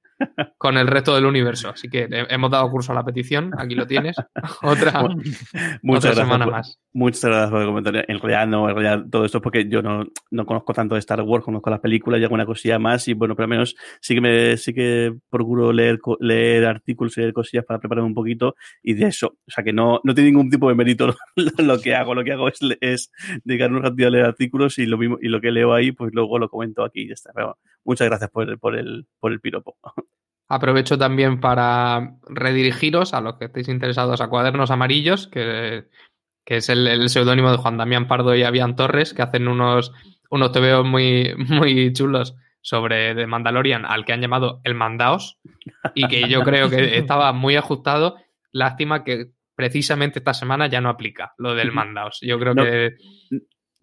con el resto del universo. Así que hemos dado curso a la petición, aquí lo tienes. Otra,
muchas otra semana por, más. Muchas gracias por el comentario. En realidad, no, en realidad todo esto es porque yo no, no conozco tanto de Star Wars, conozco las películas y alguna cosilla más. Y bueno, pero al menos sí que me sí que procuro leer, leer artículos y leer cosillas para prepararme un poquito. Y de eso, o sea que no, no tiene ningún tipo de mérito lo que hago. Lo que hago es, es dedicarme un ratito a leer artículos y lo mismo, y lo que leo ahí, pues luego lo comento aquí y ya está. Pero muchas gracias por, por el, por el piropo.
Aprovecho también para redirigiros a los que estéis interesados a Cuadernos Amarillos, que, que es el, el seudónimo de Juan Damián Pardo y Avian Torres, que hacen unos, unos tebeos muy, muy chulos sobre The Mandalorian, al que han llamado El Mandaos, y que yo creo que estaba muy ajustado. Lástima que precisamente esta semana ya no aplica lo del Mandaos. Yo creo
no,
que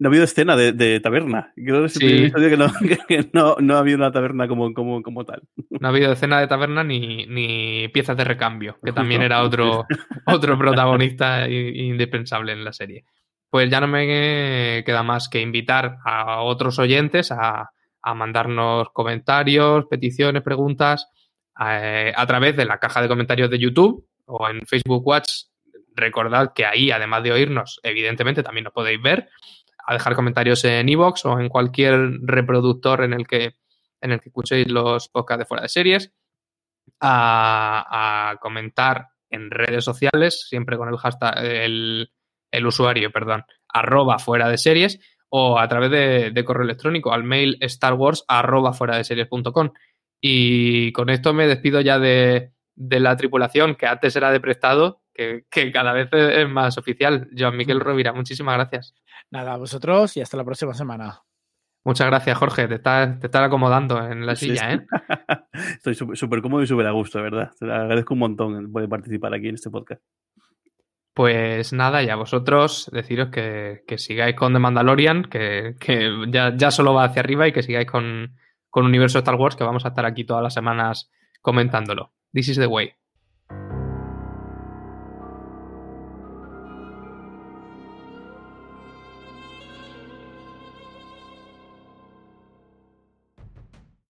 no ha habido escena de, de taberna. Creo que es el sí. que, no, que no, no, ha habido una taberna como, como, como tal.
No ha habido escena de taberna ni, ni piezas de recambio, que también era otro, otro protagonista indispensable en la serie. Pues ya no me queda más que invitar a otros oyentes a, a mandarnos comentarios, peticiones, preguntas a, a través de la caja de comentarios de YouTube o en Facebook Watch. Recordad que ahí, además de oírnos, evidentemente también nos podéis ver a dejar comentarios en iVoox o en cualquier reproductor en el que en el que escuchéis los podcasts de fuera de series. a, comentar en redes sociales, siempre con el hashtag, el, el usuario, perdón, arroba fuera de series, o a través de, correo electrónico al mail Star Wars arroba fuera de series.com. Y con esto me despido ya de, de la tripulación, que antes era de prestado, que, que, cada vez es más oficial. Joan Miquel Rovira, muchísimas gracias.
Nada, a vosotros y hasta la próxima semana.
Muchas gracias, Jorge. Te estás, te acomodando en la silla, ¿eh?
Estoy súper cómodo y súper a gusto, ¿verdad? Te agradezco un montón poder participar aquí en este podcast.
Pues nada, y a vosotros deciros que, sigáis con The Mandalorian, que, ya, ya, solo va hacia arriba y que sigáis con, con Universo Star Wars, que vamos a estar aquí todas las semanas comentándolo. This is the way.